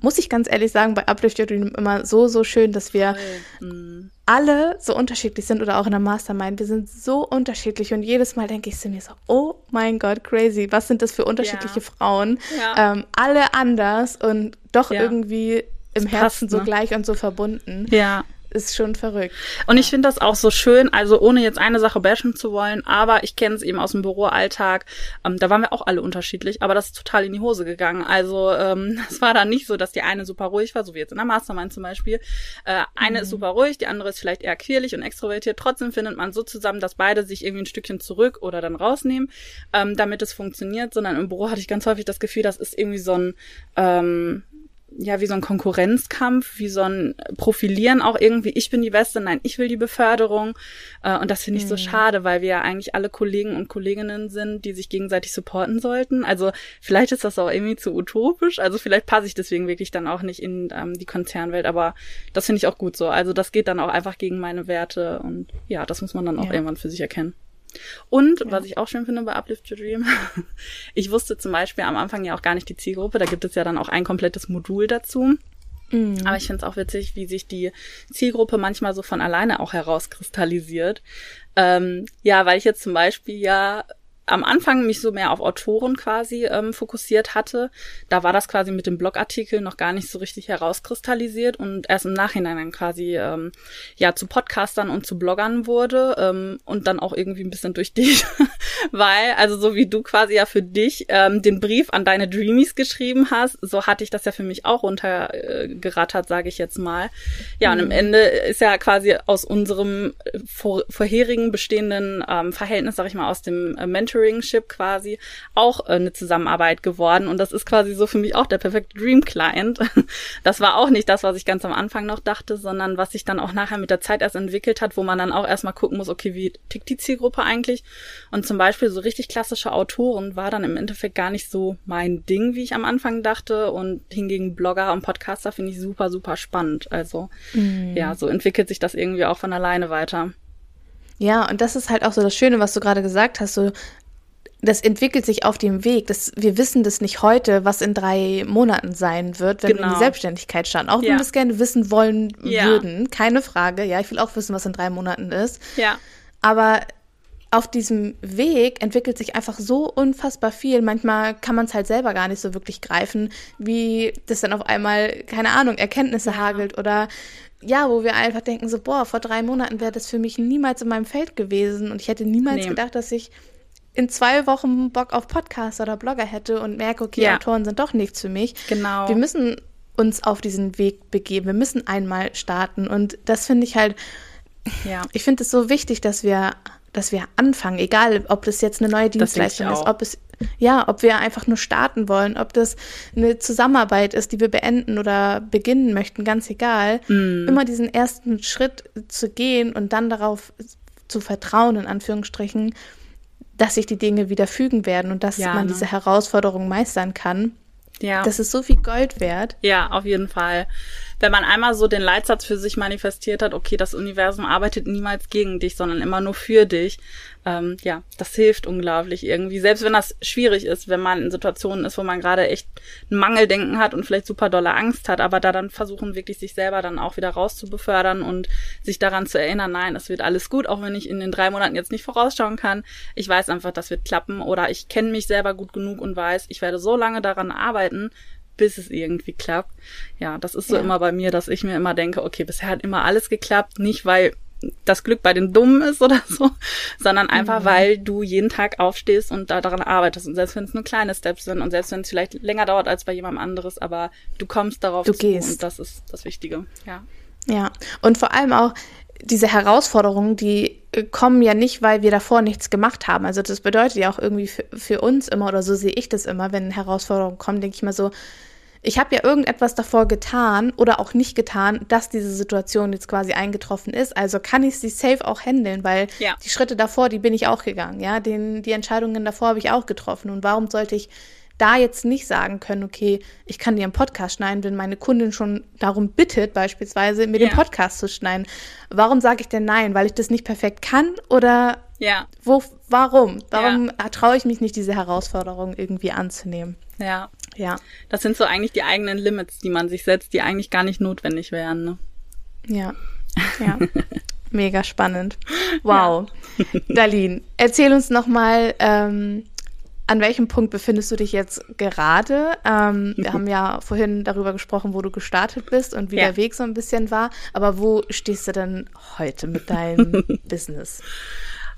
muss ich ganz ehrlich sagen, bei Uplift Your Dream immer so, so schön, dass wir mhm. alle so unterschiedlich sind oder auch in der Mastermind. Wir sind so unterschiedlich und jedes Mal denke ich zu mir so, oh mein Gott, crazy, was sind das für unterschiedliche ja. Frauen? Ja. Ähm, alle anders und doch irgendwie im Herzen passt, ne? so gleich und so verbunden. Ja ist schon verrückt. Und ich finde das auch so schön, also ohne jetzt eine Sache bashen zu wollen, aber ich kenne es eben aus dem Büroalltag, ähm, da waren wir auch alle unterschiedlich, aber das ist total in die Hose gegangen. Also ähm, es war dann nicht so, dass die eine super ruhig war, so wie jetzt in der Mastermind zum Beispiel. Äh, eine mhm. ist super ruhig, die andere ist vielleicht eher quirlig und extrovertiert. Trotzdem findet man so zusammen, dass beide sich irgendwie ein Stückchen zurück oder dann rausnehmen, ähm, damit es funktioniert, sondern im Büro hatte ich ganz häufig das Gefühl, das ist irgendwie so ein ähm, ja, wie so ein Konkurrenzkampf, wie so ein Profilieren auch irgendwie, ich bin die Beste, nein, ich will die Beförderung. Äh, und das finde ich mhm. so schade, weil wir ja eigentlich alle Kollegen und Kolleginnen sind, die sich gegenseitig supporten sollten. Also vielleicht ist das auch irgendwie zu utopisch. Also vielleicht passe ich deswegen wirklich dann auch nicht in ähm, die Konzernwelt, aber das finde ich auch gut so. Also das geht dann auch einfach gegen meine Werte und ja, das muss man dann auch ja. irgendwann für sich erkennen. Und ja. was ich auch schön finde bei Uplift Your Dream, ich wusste zum Beispiel am Anfang ja auch gar nicht die Zielgruppe. Da gibt es ja dann auch ein komplettes Modul dazu. Mhm. Aber ich finde es auch witzig, wie sich die Zielgruppe manchmal so von alleine auch herauskristallisiert. Ähm, ja, weil ich jetzt zum Beispiel ja am Anfang mich so mehr auf Autoren quasi ähm, fokussiert hatte. Da war das quasi mit dem Blogartikel noch gar nicht so richtig herauskristallisiert und erst im Nachhinein dann quasi ähm, ja zu Podcastern und zu Bloggern wurde ähm, und dann auch irgendwie ein bisschen durch dich, weil also so wie du quasi ja für dich ähm, den Brief an deine Dreamies geschrieben hast, so hatte ich das ja für mich auch runtergerattert, äh, sage ich jetzt mal. Ja, mhm. und am Ende ist ja quasi aus unserem vor, vorherigen bestehenden ähm, Verhältnis, sag ich mal, aus dem äh, Mentoring Mentoringship quasi auch äh, eine Zusammenarbeit geworden. Und das ist quasi so für mich auch der perfekte Dream Client. Das war auch nicht das, was ich ganz am Anfang noch dachte, sondern was sich dann auch nachher mit der Zeit erst entwickelt hat, wo man dann auch erstmal gucken muss, okay, wie tickt die Zielgruppe eigentlich? Und zum Beispiel so richtig klassische Autoren war dann im Endeffekt gar nicht so mein Ding, wie ich am Anfang dachte. Und hingegen Blogger und Podcaster finde ich super, super spannend. Also mhm. ja, so entwickelt sich das irgendwie auch von alleine weiter. Ja, und das ist halt auch so das Schöne, was du gerade gesagt hast, so das entwickelt sich auf dem Weg. Das, wir wissen das nicht heute, was in drei Monaten sein wird, wenn genau. wir in die genau. Selbstständigkeit starten. Auch wenn wir es gerne wissen wollen ja. würden, keine Frage. Ja, ich will auch wissen, was in drei Monaten ist. Ja. Aber auf diesem Weg entwickelt sich einfach so unfassbar viel. Manchmal kann man es halt selber gar nicht so wirklich greifen, wie das dann auf einmal, keine Ahnung, Erkenntnisse ja. hagelt oder ja, wo wir einfach denken so, boah, vor drei Monaten wäre das für mich niemals in meinem Feld gewesen und ich hätte niemals nee. gedacht, dass ich in zwei Wochen Bock auf Podcast oder Blogger hätte und merke, okay, ja. Autoren sind doch nichts für mich. Genau. Wir müssen uns auf diesen Weg begeben. Wir müssen einmal starten und das finde ich halt, ja. ich finde es so wichtig, dass wir dass wir anfangen, egal ob das jetzt eine neue Dienstleistung ist, ob es ja, ob wir einfach nur starten wollen, ob das eine Zusammenarbeit ist, die wir beenden oder beginnen möchten, ganz egal. Mm. Immer diesen ersten Schritt zu gehen und dann darauf zu vertrauen, in Anführungsstrichen, dass sich die Dinge wieder fügen werden und dass ja, man ne? diese Herausforderungen meistern kann. Ja. Das ist so viel Gold wert. Ja, auf jeden Fall wenn man einmal so den Leitsatz für sich manifestiert hat, okay, das Universum arbeitet niemals gegen dich, sondern immer nur für dich, ähm, ja, das hilft unglaublich irgendwie. Selbst wenn das schwierig ist, wenn man in Situationen ist, wo man gerade echt ein Mangeldenken hat und vielleicht super dolle Angst hat, aber da dann versuchen, wirklich sich selber dann auch wieder rauszubefördern und sich daran zu erinnern, nein, es wird alles gut, auch wenn ich in den drei Monaten jetzt nicht vorausschauen kann. Ich weiß einfach, das wird klappen oder ich kenne mich selber gut genug und weiß, ich werde so lange daran arbeiten, bis es irgendwie klappt. Ja, das ist so ja. immer bei mir, dass ich mir immer denke, okay, bisher hat immer alles geklappt, nicht weil das Glück bei den Dummen ist oder so, sondern einfach, mhm. weil du jeden Tag aufstehst und da daran arbeitest. Und selbst wenn es nur kleine Steps sind und selbst wenn es vielleicht länger dauert als bei jemandem anderes, aber du kommst darauf du zu gehst. und das ist das Wichtige. Ja. Ja. Und vor allem auch diese Herausforderungen, die kommen ja nicht, weil wir davor nichts gemacht haben. Also das bedeutet ja auch irgendwie für, für uns immer, oder so sehe ich das immer, wenn Herausforderungen kommen, denke ich mal so, ich habe ja irgendetwas davor getan oder auch nicht getan, dass diese Situation jetzt quasi eingetroffen ist. Also kann ich sie safe auch handeln, weil ja. die Schritte davor, die bin ich auch gegangen, ja, Den, die Entscheidungen davor habe ich auch getroffen. Und warum sollte ich da jetzt nicht sagen können, okay, ich kann dir einen Podcast schneiden, wenn meine Kundin schon darum bittet, beispielsweise mir ja. den Podcast zu schneiden. Warum sage ich denn nein? Weil ich das nicht perfekt kann oder ja. wo, warum? Warum ja. traue ich mich nicht, diese Herausforderung irgendwie anzunehmen? Ja. Ja. Das sind so eigentlich die eigenen Limits, die man sich setzt, die eigentlich gar nicht notwendig wären. Ne? Ja. Ja. Mega spannend. Wow. Ja. Darlene, erzähl uns nochmal, ähm, an welchem Punkt befindest du dich jetzt gerade? Ähm, wir haben ja vorhin darüber gesprochen, wo du gestartet bist und wie ja. der Weg so ein bisschen war. Aber wo stehst du denn heute mit deinem Business?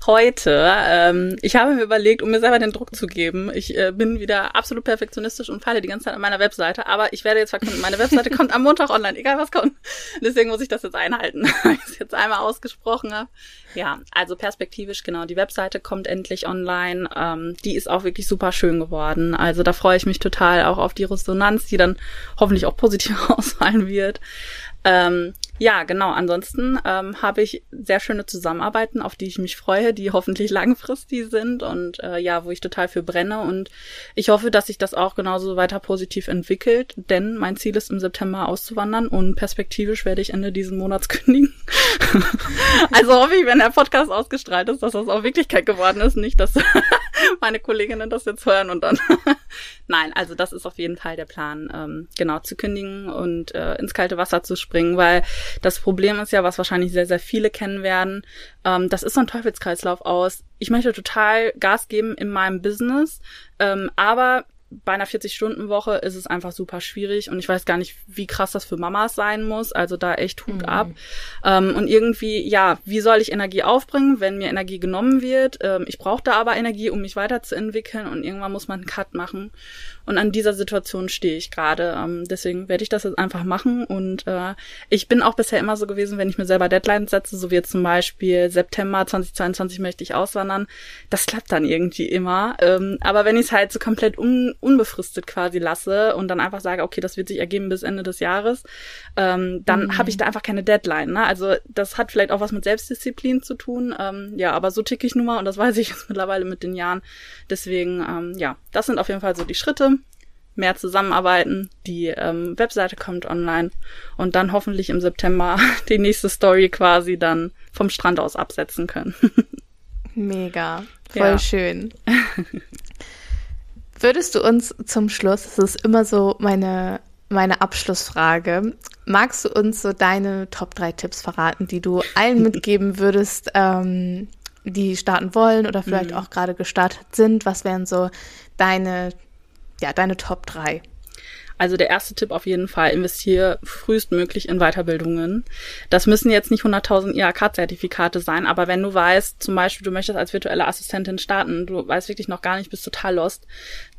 Heute. Ähm, ich habe mir überlegt, um mir selber den Druck zu geben, ich äh, bin wieder absolut perfektionistisch und feile die ganze Zeit an meiner Webseite, aber ich werde jetzt verkünden, meine Webseite kommt am Montag online, egal was kommt. Deswegen muss ich das jetzt einhalten, weil ich es jetzt einmal ausgesprochen habe. Ja, also perspektivisch, genau, die Webseite kommt endlich online. Ähm, die ist auch wirklich super schön geworden. Also da freue ich mich total auch auf die Resonanz, die dann hoffentlich auch positiv ausfallen wird. Ähm, ja, genau. Ansonsten ähm, habe ich sehr schöne Zusammenarbeiten, auf die ich mich freue, die hoffentlich langfristig sind und äh, ja, wo ich total für brenne. Und ich hoffe, dass sich das auch genauso weiter positiv entwickelt, denn mein Ziel ist im September auszuwandern und perspektivisch werde ich Ende diesen Monats kündigen. also hoffe ich, wenn der Podcast ausgestrahlt ist, dass das auch Wirklichkeit geworden ist, nicht, dass meine Kolleginnen das jetzt hören und dann. Nein, also das ist auf jeden Fall der Plan, ähm, genau zu kündigen und äh, ins kalte Wasser zu springen, weil das Problem ist ja, was wahrscheinlich sehr, sehr viele kennen werden, ähm, das ist so ein Teufelskreislauf aus. Ich möchte total Gas geben in meinem Business, ähm, aber bei einer 40-Stunden-Woche ist es einfach super schwierig und ich weiß gar nicht, wie krass das für Mamas sein muss. Also da echt Hut mhm. ab. Ähm, und irgendwie, ja, wie soll ich Energie aufbringen, wenn mir Energie genommen wird? Ähm, ich brauche da aber Energie, um mich weiterzuentwickeln und irgendwann muss man einen Cut machen. Und an dieser Situation stehe ich gerade. Ähm, deswegen werde ich das jetzt einfach machen. Und äh, ich bin auch bisher immer so gewesen, wenn ich mir selber Deadlines setze, so wie jetzt zum Beispiel September 2022 möchte ich auswandern, das klappt dann irgendwie immer. Ähm, aber wenn ich es halt so komplett un unbefristet quasi lasse und dann einfach sage, okay, das wird sich ergeben bis Ende des Jahres, ähm, dann mhm. habe ich da einfach keine Deadline. Ne? Also das hat vielleicht auch was mit Selbstdisziplin zu tun. Ähm, ja, aber so ticke ich nun mal und das weiß ich jetzt mittlerweile mit den Jahren. Deswegen, ähm, ja, das sind auf jeden Fall so die Schritte mehr zusammenarbeiten. Die ähm, Webseite kommt online und dann hoffentlich im September die nächste Story quasi dann vom Strand aus absetzen können. Mega, voll ja. schön. Würdest du uns zum Schluss, das ist immer so meine, meine Abschlussfrage, magst du uns so deine Top 3 Tipps verraten, die du allen mitgeben würdest, ähm, die starten wollen oder vielleicht mhm. auch gerade gestartet sind? Was wären so deine ja, deine Top 3? Also der erste Tipp auf jeden Fall, investiere frühestmöglich in Weiterbildungen. Das müssen jetzt nicht 100.000 IHK-Zertifikate sein, aber wenn du weißt, zum Beispiel, du möchtest als virtuelle Assistentin starten, du weißt wirklich noch gar nicht, bist total lost,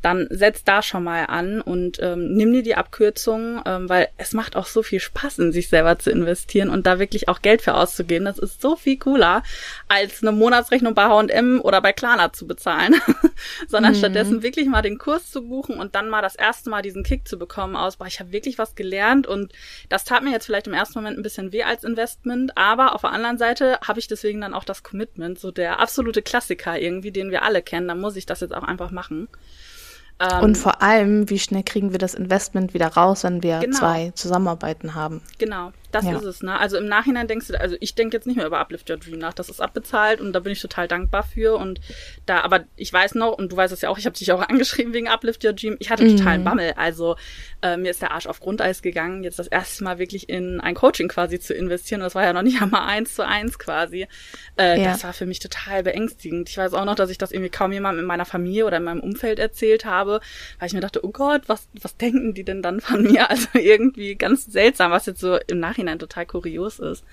dann setz da schon mal an und ähm, nimm dir die Abkürzung, ähm, weil es macht auch so viel Spaß, in sich selber zu investieren und da wirklich auch Geld für auszugeben. Das ist so viel cooler, als eine Monatsrechnung bei H&M oder bei Klarna zu bezahlen, sondern mhm. stattdessen wirklich mal den Kurs zu buchen und dann mal das erste Mal diesen Kick zu bekommen aus, boah, ich habe wirklich was gelernt und das tat mir jetzt vielleicht im ersten Moment ein bisschen weh als Investment, aber auf der anderen Seite habe ich deswegen dann auch das Commitment, so der absolute Klassiker irgendwie, den wir alle kennen, da muss ich das jetzt auch einfach machen. Ähm, und vor allem, wie schnell kriegen wir das Investment wieder raus, wenn wir genau. zwei Zusammenarbeiten haben? Genau, das ja. ist es. Ne? Also im Nachhinein denkst du, also ich denke jetzt nicht mehr über Uplift Your Dream nach. Das ist abbezahlt und da bin ich total dankbar für. Und da, aber ich weiß noch, und du weißt es ja auch, ich habe dich auch angeschrieben wegen Uplift Your Dream. Ich hatte mhm. total Bammel. Also äh, mir ist der Arsch auf Grundeis gegangen, jetzt das erste Mal wirklich in ein Coaching quasi zu investieren. Und das war ja noch nicht einmal eins zu eins quasi. Äh, ja. Das war für mich total beängstigend. Ich weiß auch noch, dass ich das irgendwie kaum jemandem in meiner Familie oder in meinem Umfeld erzählt habe, weil ich mir dachte, oh Gott, was, was denken die denn dann von mir? Also irgendwie ganz seltsam, was jetzt so im Nachhinein total kurios ist.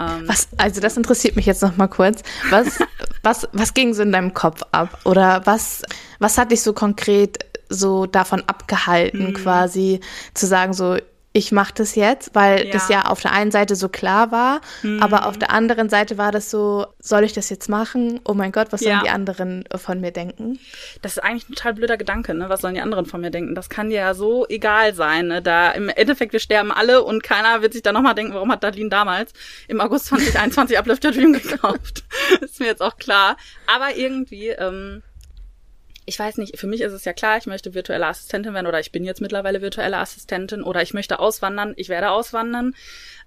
Ähm, was, also das interessiert mich jetzt noch mal kurz. Was, was, was ging so in deinem Kopf ab? Oder was, was hat dich so konkret so davon abgehalten, mhm. quasi zu sagen, so, ich mache das jetzt, weil ja. das ja auf der einen Seite so klar war, mhm. aber auf der anderen Seite war das so, soll ich das jetzt machen? Oh mein Gott, was sollen ja. die anderen von mir denken? Das ist eigentlich ein total blöder Gedanke, ne? Was sollen die anderen von mir denken? Das kann dir ja so egal sein, ne? Da im Endeffekt, wir sterben alle und keiner wird sich da nochmal denken, warum hat Darlene damals im August 2021 Uplifter Dream gekauft? ist mir jetzt auch klar. Aber irgendwie, ähm, ich weiß nicht, für mich ist es ja klar, ich möchte virtuelle Assistentin werden oder ich bin jetzt mittlerweile virtuelle Assistentin oder ich möchte auswandern, ich werde auswandern.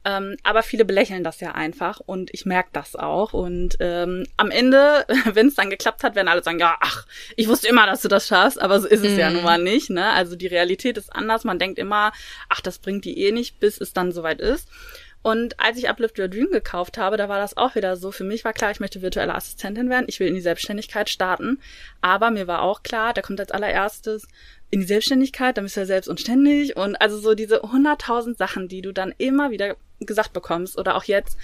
Ähm, aber viele belächeln das ja einfach und ich merke das auch. Und ähm, am Ende, wenn es dann geklappt hat, werden alle sagen, ja, ach, ich wusste immer, dass du das schaffst, aber so ist es mm. ja mhm. nun mal nicht. Ne? Also die Realität ist anders. Man denkt immer, ach, das bringt die eh nicht, bis es dann soweit ist. Und als ich Uplift Your Dream gekauft habe, da war das auch wieder so. Für mich war klar, ich möchte virtuelle Assistentin werden. Ich will in die Selbstständigkeit starten. Aber mir war auch klar, da kommt als allererstes in die Selbstständigkeit, dann bist du ja selbst und ständig. Und also so diese hunderttausend Sachen, die du dann immer wieder gesagt bekommst oder auch jetzt,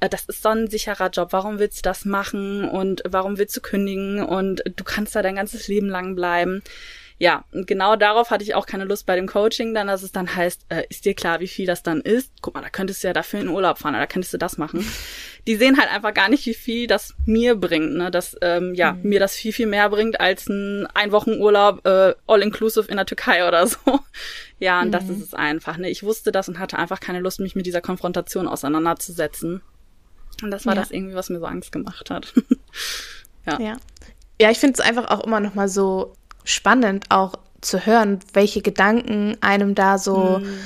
äh, das ist so ein sicherer Job. Warum willst du das machen und warum willst du kündigen und du kannst da dein ganzes Leben lang bleiben? Ja, und genau darauf hatte ich auch keine Lust bei dem Coaching, dann, dass es dann heißt, äh, ist dir klar, wie viel das dann ist? Guck mal, da könntest du ja dafür in Urlaub fahren, oder könntest du das machen. Die sehen halt einfach gar nicht, wie viel das mir bringt, ne? Dass ähm, ja, mhm. mir das viel, viel mehr bringt als ein Einwochenurlaub äh, all-inclusive in der Türkei oder so. ja, und mhm. das ist es einfach. Ne? Ich wusste das und hatte einfach keine Lust, mich mit dieser Konfrontation auseinanderzusetzen. Und das war ja. das irgendwie, was mir so Angst gemacht hat. ja. ja. Ja, ich finde es einfach auch immer noch mal so spannend auch zu hören, welche Gedanken einem da so. Mhm.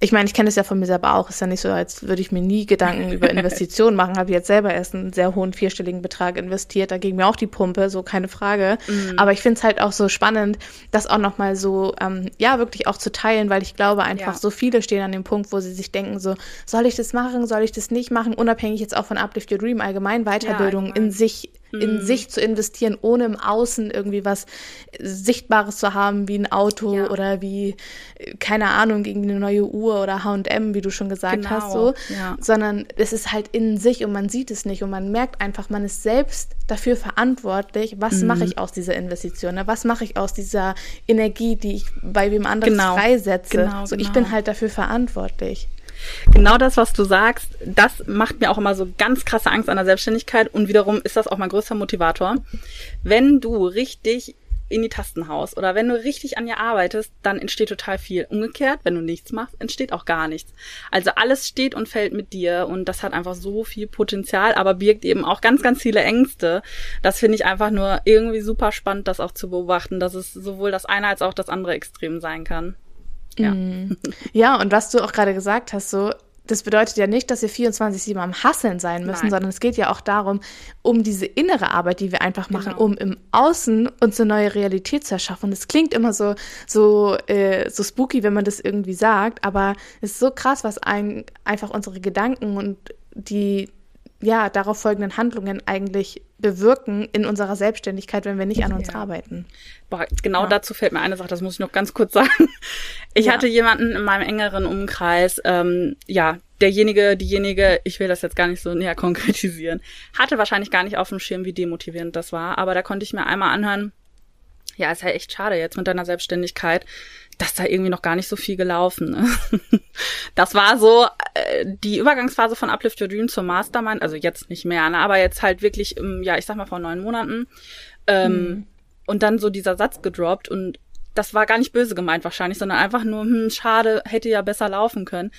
Ich meine, ich kenne das ja von mir selber auch. Ist ja nicht so, als würde ich mir nie Gedanken über Investitionen machen. Habe jetzt selber erst einen sehr hohen vierstelligen Betrag investiert. Da ging mir auch die Pumpe, so keine Frage. Mhm. Aber ich finde es halt auch so spannend, das auch nochmal so, ähm, ja, wirklich auch zu teilen, weil ich glaube einfach, ja. so viele stehen an dem Punkt, wo sie sich denken, so, soll ich das machen, soll ich das nicht machen? Unabhängig jetzt auch von Uplift Your Dream, allgemein Weiterbildung ja, allgemein. in sich in Mhm. sich zu investieren, ohne im Außen irgendwie was Sichtbares zu haben, wie ein Auto Ja. oder wie, äh, keine Ahnung, irgendwie eine neue Uhr oder H&M, wie du schon gesagt hast, Genau, so. ja. Sondern es ist halt in sich und man sieht es nicht und man merkt einfach, man ist selbst dafür verantwortlich, was Mhm. mache ich aus dieser Investition, ne? was mache ich aus dieser Energie, die ich bei wem anderes Genau. freisetze. Genau, so, ich genau. bin halt dafür verantwortlich. Genau das, was du sagst, das macht mir auch immer so ganz krasse Angst an der Selbstständigkeit und wiederum ist das auch mein größter Motivator. Wenn du richtig in die Tasten haust oder wenn du richtig an ihr arbeitest, dann entsteht total viel. Umgekehrt, wenn du nichts machst, entsteht auch gar nichts. Also alles steht und fällt mit dir und das hat einfach so viel Potenzial, aber birgt eben auch ganz, ganz viele Ängste. Das finde ich einfach nur irgendwie super spannend, das auch zu beobachten, dass es sowohl das eine als auch das andere Extrem sein kann. Ja. Ja, und was du auch gerade gesagt hast, so, das bedeutet ja nicht, dass wir 24-7 am Hasseln sein müssen, Nein. sondern es geht ja auch darum, um diese innere Arbeit, die wir einfach machen, Genau. um im Außen uns eine neue Realität zu erschaffen. Und es klingt immer so, so, äh, so spooky, wenn man das irgendwie sagt, aber es ist so krass, was ein, einfach unsere Gedanken und die, ja, darauf folgenden Handlungen eigentlich bewirken in unserer Selbstständigkeit, wenn wir nicht an uns Ja. arbeiten. Boah, genau Ja. dazu fällt mir eine Sache, das muss ich noch ganz kurz sagen. Ich Ja. hatte jemanden in meinem engeren Umkreis, ähm, ja, derjenige, diejenige, ich will das jetzt gar nicht so näher konkretisieren, hatte wahrscheinlich gar nicht auf dem Schirm, wie demotivierend das war, aber da konnte ich mir einmal anhören, ja, ist ja echt schade jetzt mit deiner Selbstständigkeit, dass da irgendwie noch gar nicht so viel gelaufen ist. Das war so äh, die Übergangsphase von Uplift Your Dream zur Mastermind, also jetzt nicht mehr, ne, aber jetzt halt wirklich, im, ja, ich sag mal vor neun Monaten. Ähm, Und dann so dieser Satz gedroppt und das war gar nicht böse gemeint wahrscheinlich, sondern einfach nur, hm, schade, hätte ja besser laufen können.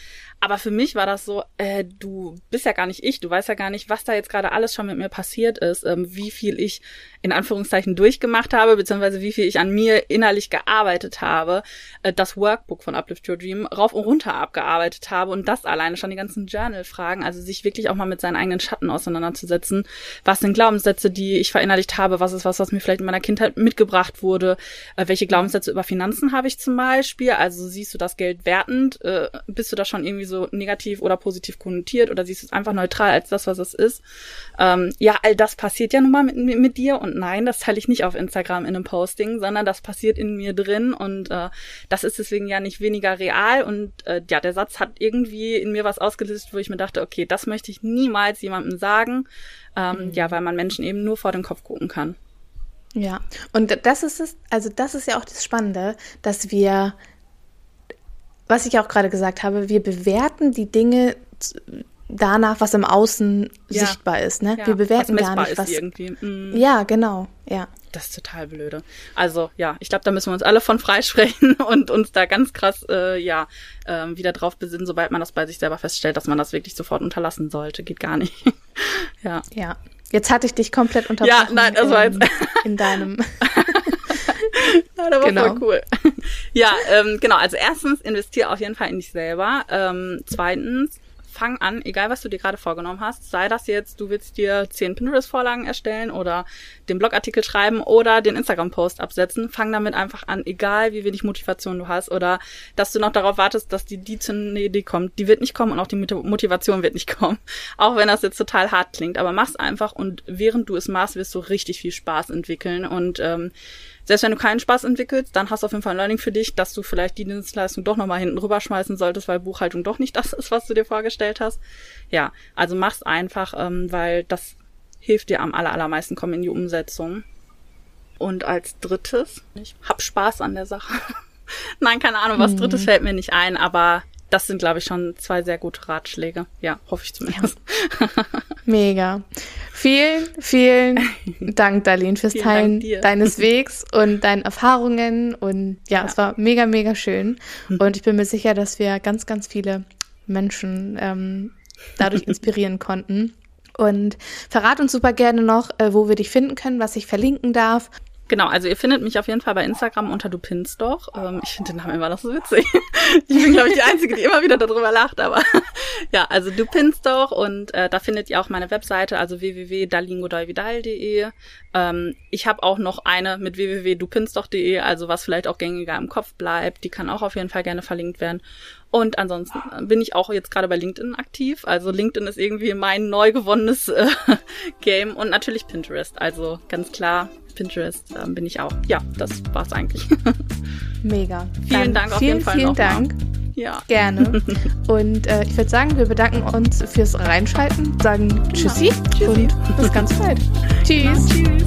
Aber für mich war das so, äh, du bist ja gar nicht ich, du weißt ja gar nicht, was da jetzt gerade alles schon mit mir passiert ist, ähm, wie viel ich in Anführungszeichen durchgemacht habe, beziehungsweise wie viel ich an mir innerlich gearbeitet habe, äh, das Workbook von Uplift Your Dream rauf und runter abgearbeitet habe und das alleine schon die ganzen Journal-Fragen, also sich wirklich auch mal mit seinen eigenen Schatten auseinanderzusetzen. Was sind Glaubenssätze, die ich verinnerlicht habe? Was ist was, was mir vielleicht in meiner Kindheit mitgebracht wurde? Äh, welche Glaubenssätze über Finanzen habe ich zum Beispiel? Also siehst du das Geld wertend? Äh, bist du da schon irgendwie so negativ oder positiv konnotiert oder siehst du es einfach neutral als das, was es ist? Ähm, ja, all das passiert ja nun mal mit, mit, mit dir und nein, das teile ich nicht auf Instagram in einem Posting, sondern das passiert in mir drin und äh, das ist deswegen ja nicht weniger real und äh, ja, der Satz hat irgendwie in mir was ausgelöst, wo ich mir dachte, okay, das möchte ich niemals jemandem sagen, ähm, ja, weil man Menschen eben nur vor den Kopf gucken kann. Ja, und das ist es, also das ist ja auch das Spannende, dass wir, was ich auch gerade gesagt habe, wir bewerten die Dinge danach, was im Außen Ja. sichtbar ist. Ne? Ja, wir bewerten gar nicht, was. Mm. Ja, genau, ja. Das ist total blöde. Also ja, ich glaube, da müssen wir uns alle von freisprechen und uns da ganz krass äh, ja ähm, wieder drauf besinnen, sobald man das bei sich selber feststellt, dass man das wirklich sofort unterlassen sollte. Geht gar nicht. ja. Ja. Jetzt hatte ich dich komplett unterbrochen. nein, das war ähm, jetzt- in deinem. Ja, das war Genau. voll cool. ja, ähm, genau. Also erstens, investier auf jeden Fall in dich selber. Ähm, zweitens, fang an, egal was du dir gerade vorgenommen hast, sei das jetzt, du willst dir zehn Pinterest-Vorlagen erstellen oder den Blogartikel schreiben oder den Instagram-Post absetzen, fang damit einfach an, egal wie wenig Motivation du hast oder dass du noch darauf wartest, dass die, die zu einer Idee kommt. Die wird nicht kommen und auch die Mot- Motivation wird nicht kommen. Auch wenn das jetzt total hart klingt, aber mach's einfach und während du es machst, wirst du richtig viel Spaß entwickeln und ähm, selbst wenn du keinen Spaß entwickelst, dann hast du auf jeden Fall ein Learning für dich, dass du vielleicht die Dienstleistung doch nochmal hinten rüber schmeißen solltest, weil Buchhaltung doch nicht das ist, was du dir vorgestellt hast. Ja, also mach's einfach, ähm, weil das hilft dir am aller, allermeisten, komm in die Umsetzung. Und als drittes, ich hab Spaß an der Sache. Nein, keine Ahnung, was drittes fällt mir nicht ein, aber das sind, glaube ich, schon zwei sehr gute Ratschläge. Ja, hoffe ich zumindest. Mega. Vielen, vielen Dank, Darlene, fürs Teilen deines Wegs und deinen Erfahrungen. Und ja, Ja. es war mega, mega schön. Und ich bin mir sicher, dass wir ganz, ganz viele Menschen ähm, dadurch inspirieren konnten. Und verrat uns super gerne noch, äh, wo wir dich finden können, was ich verlinken darf. Genau, also ihr findet mich auf jeden Fall bei Instagram unter du pinst doch. Ähm, ich finde den Namen immer noch so witzig. Ich bin, glaube ich, die Einzige, die immer wieder darüber lacht, aber ja, also du pinst doch und äh, da findet ihr auch meine Webseite, also www.dalingodoividal.de. Ähm, ich habe auch noch eine mit www.dupinstdoch.de, also was vielleicht auch gängiger im Kopf bleibt, die kann auch auf jeden Fall gerne verlinkt werden. Und ansonsten bin ich auch jetzt gerade bei LinkedIn aktiv. Also LinkedIn ist irgendwie mein neu gewonnenes äh, Game und natürlich Pinterest. Also ganz klar, Pinterest äh, bin ich auch. Ja, das war's eigentlich. Mega. Vielen Dann Dank auf vielen, jeden Fall. Vielen Dank. Mal. Ja. Gerne. Und äh, ich würde sagen, wir bedanken uns fürs Reinschalten, sagen Tschüssi, ja, tschüssi. und bis ganz bald. Tschüss. Ja, tschüss.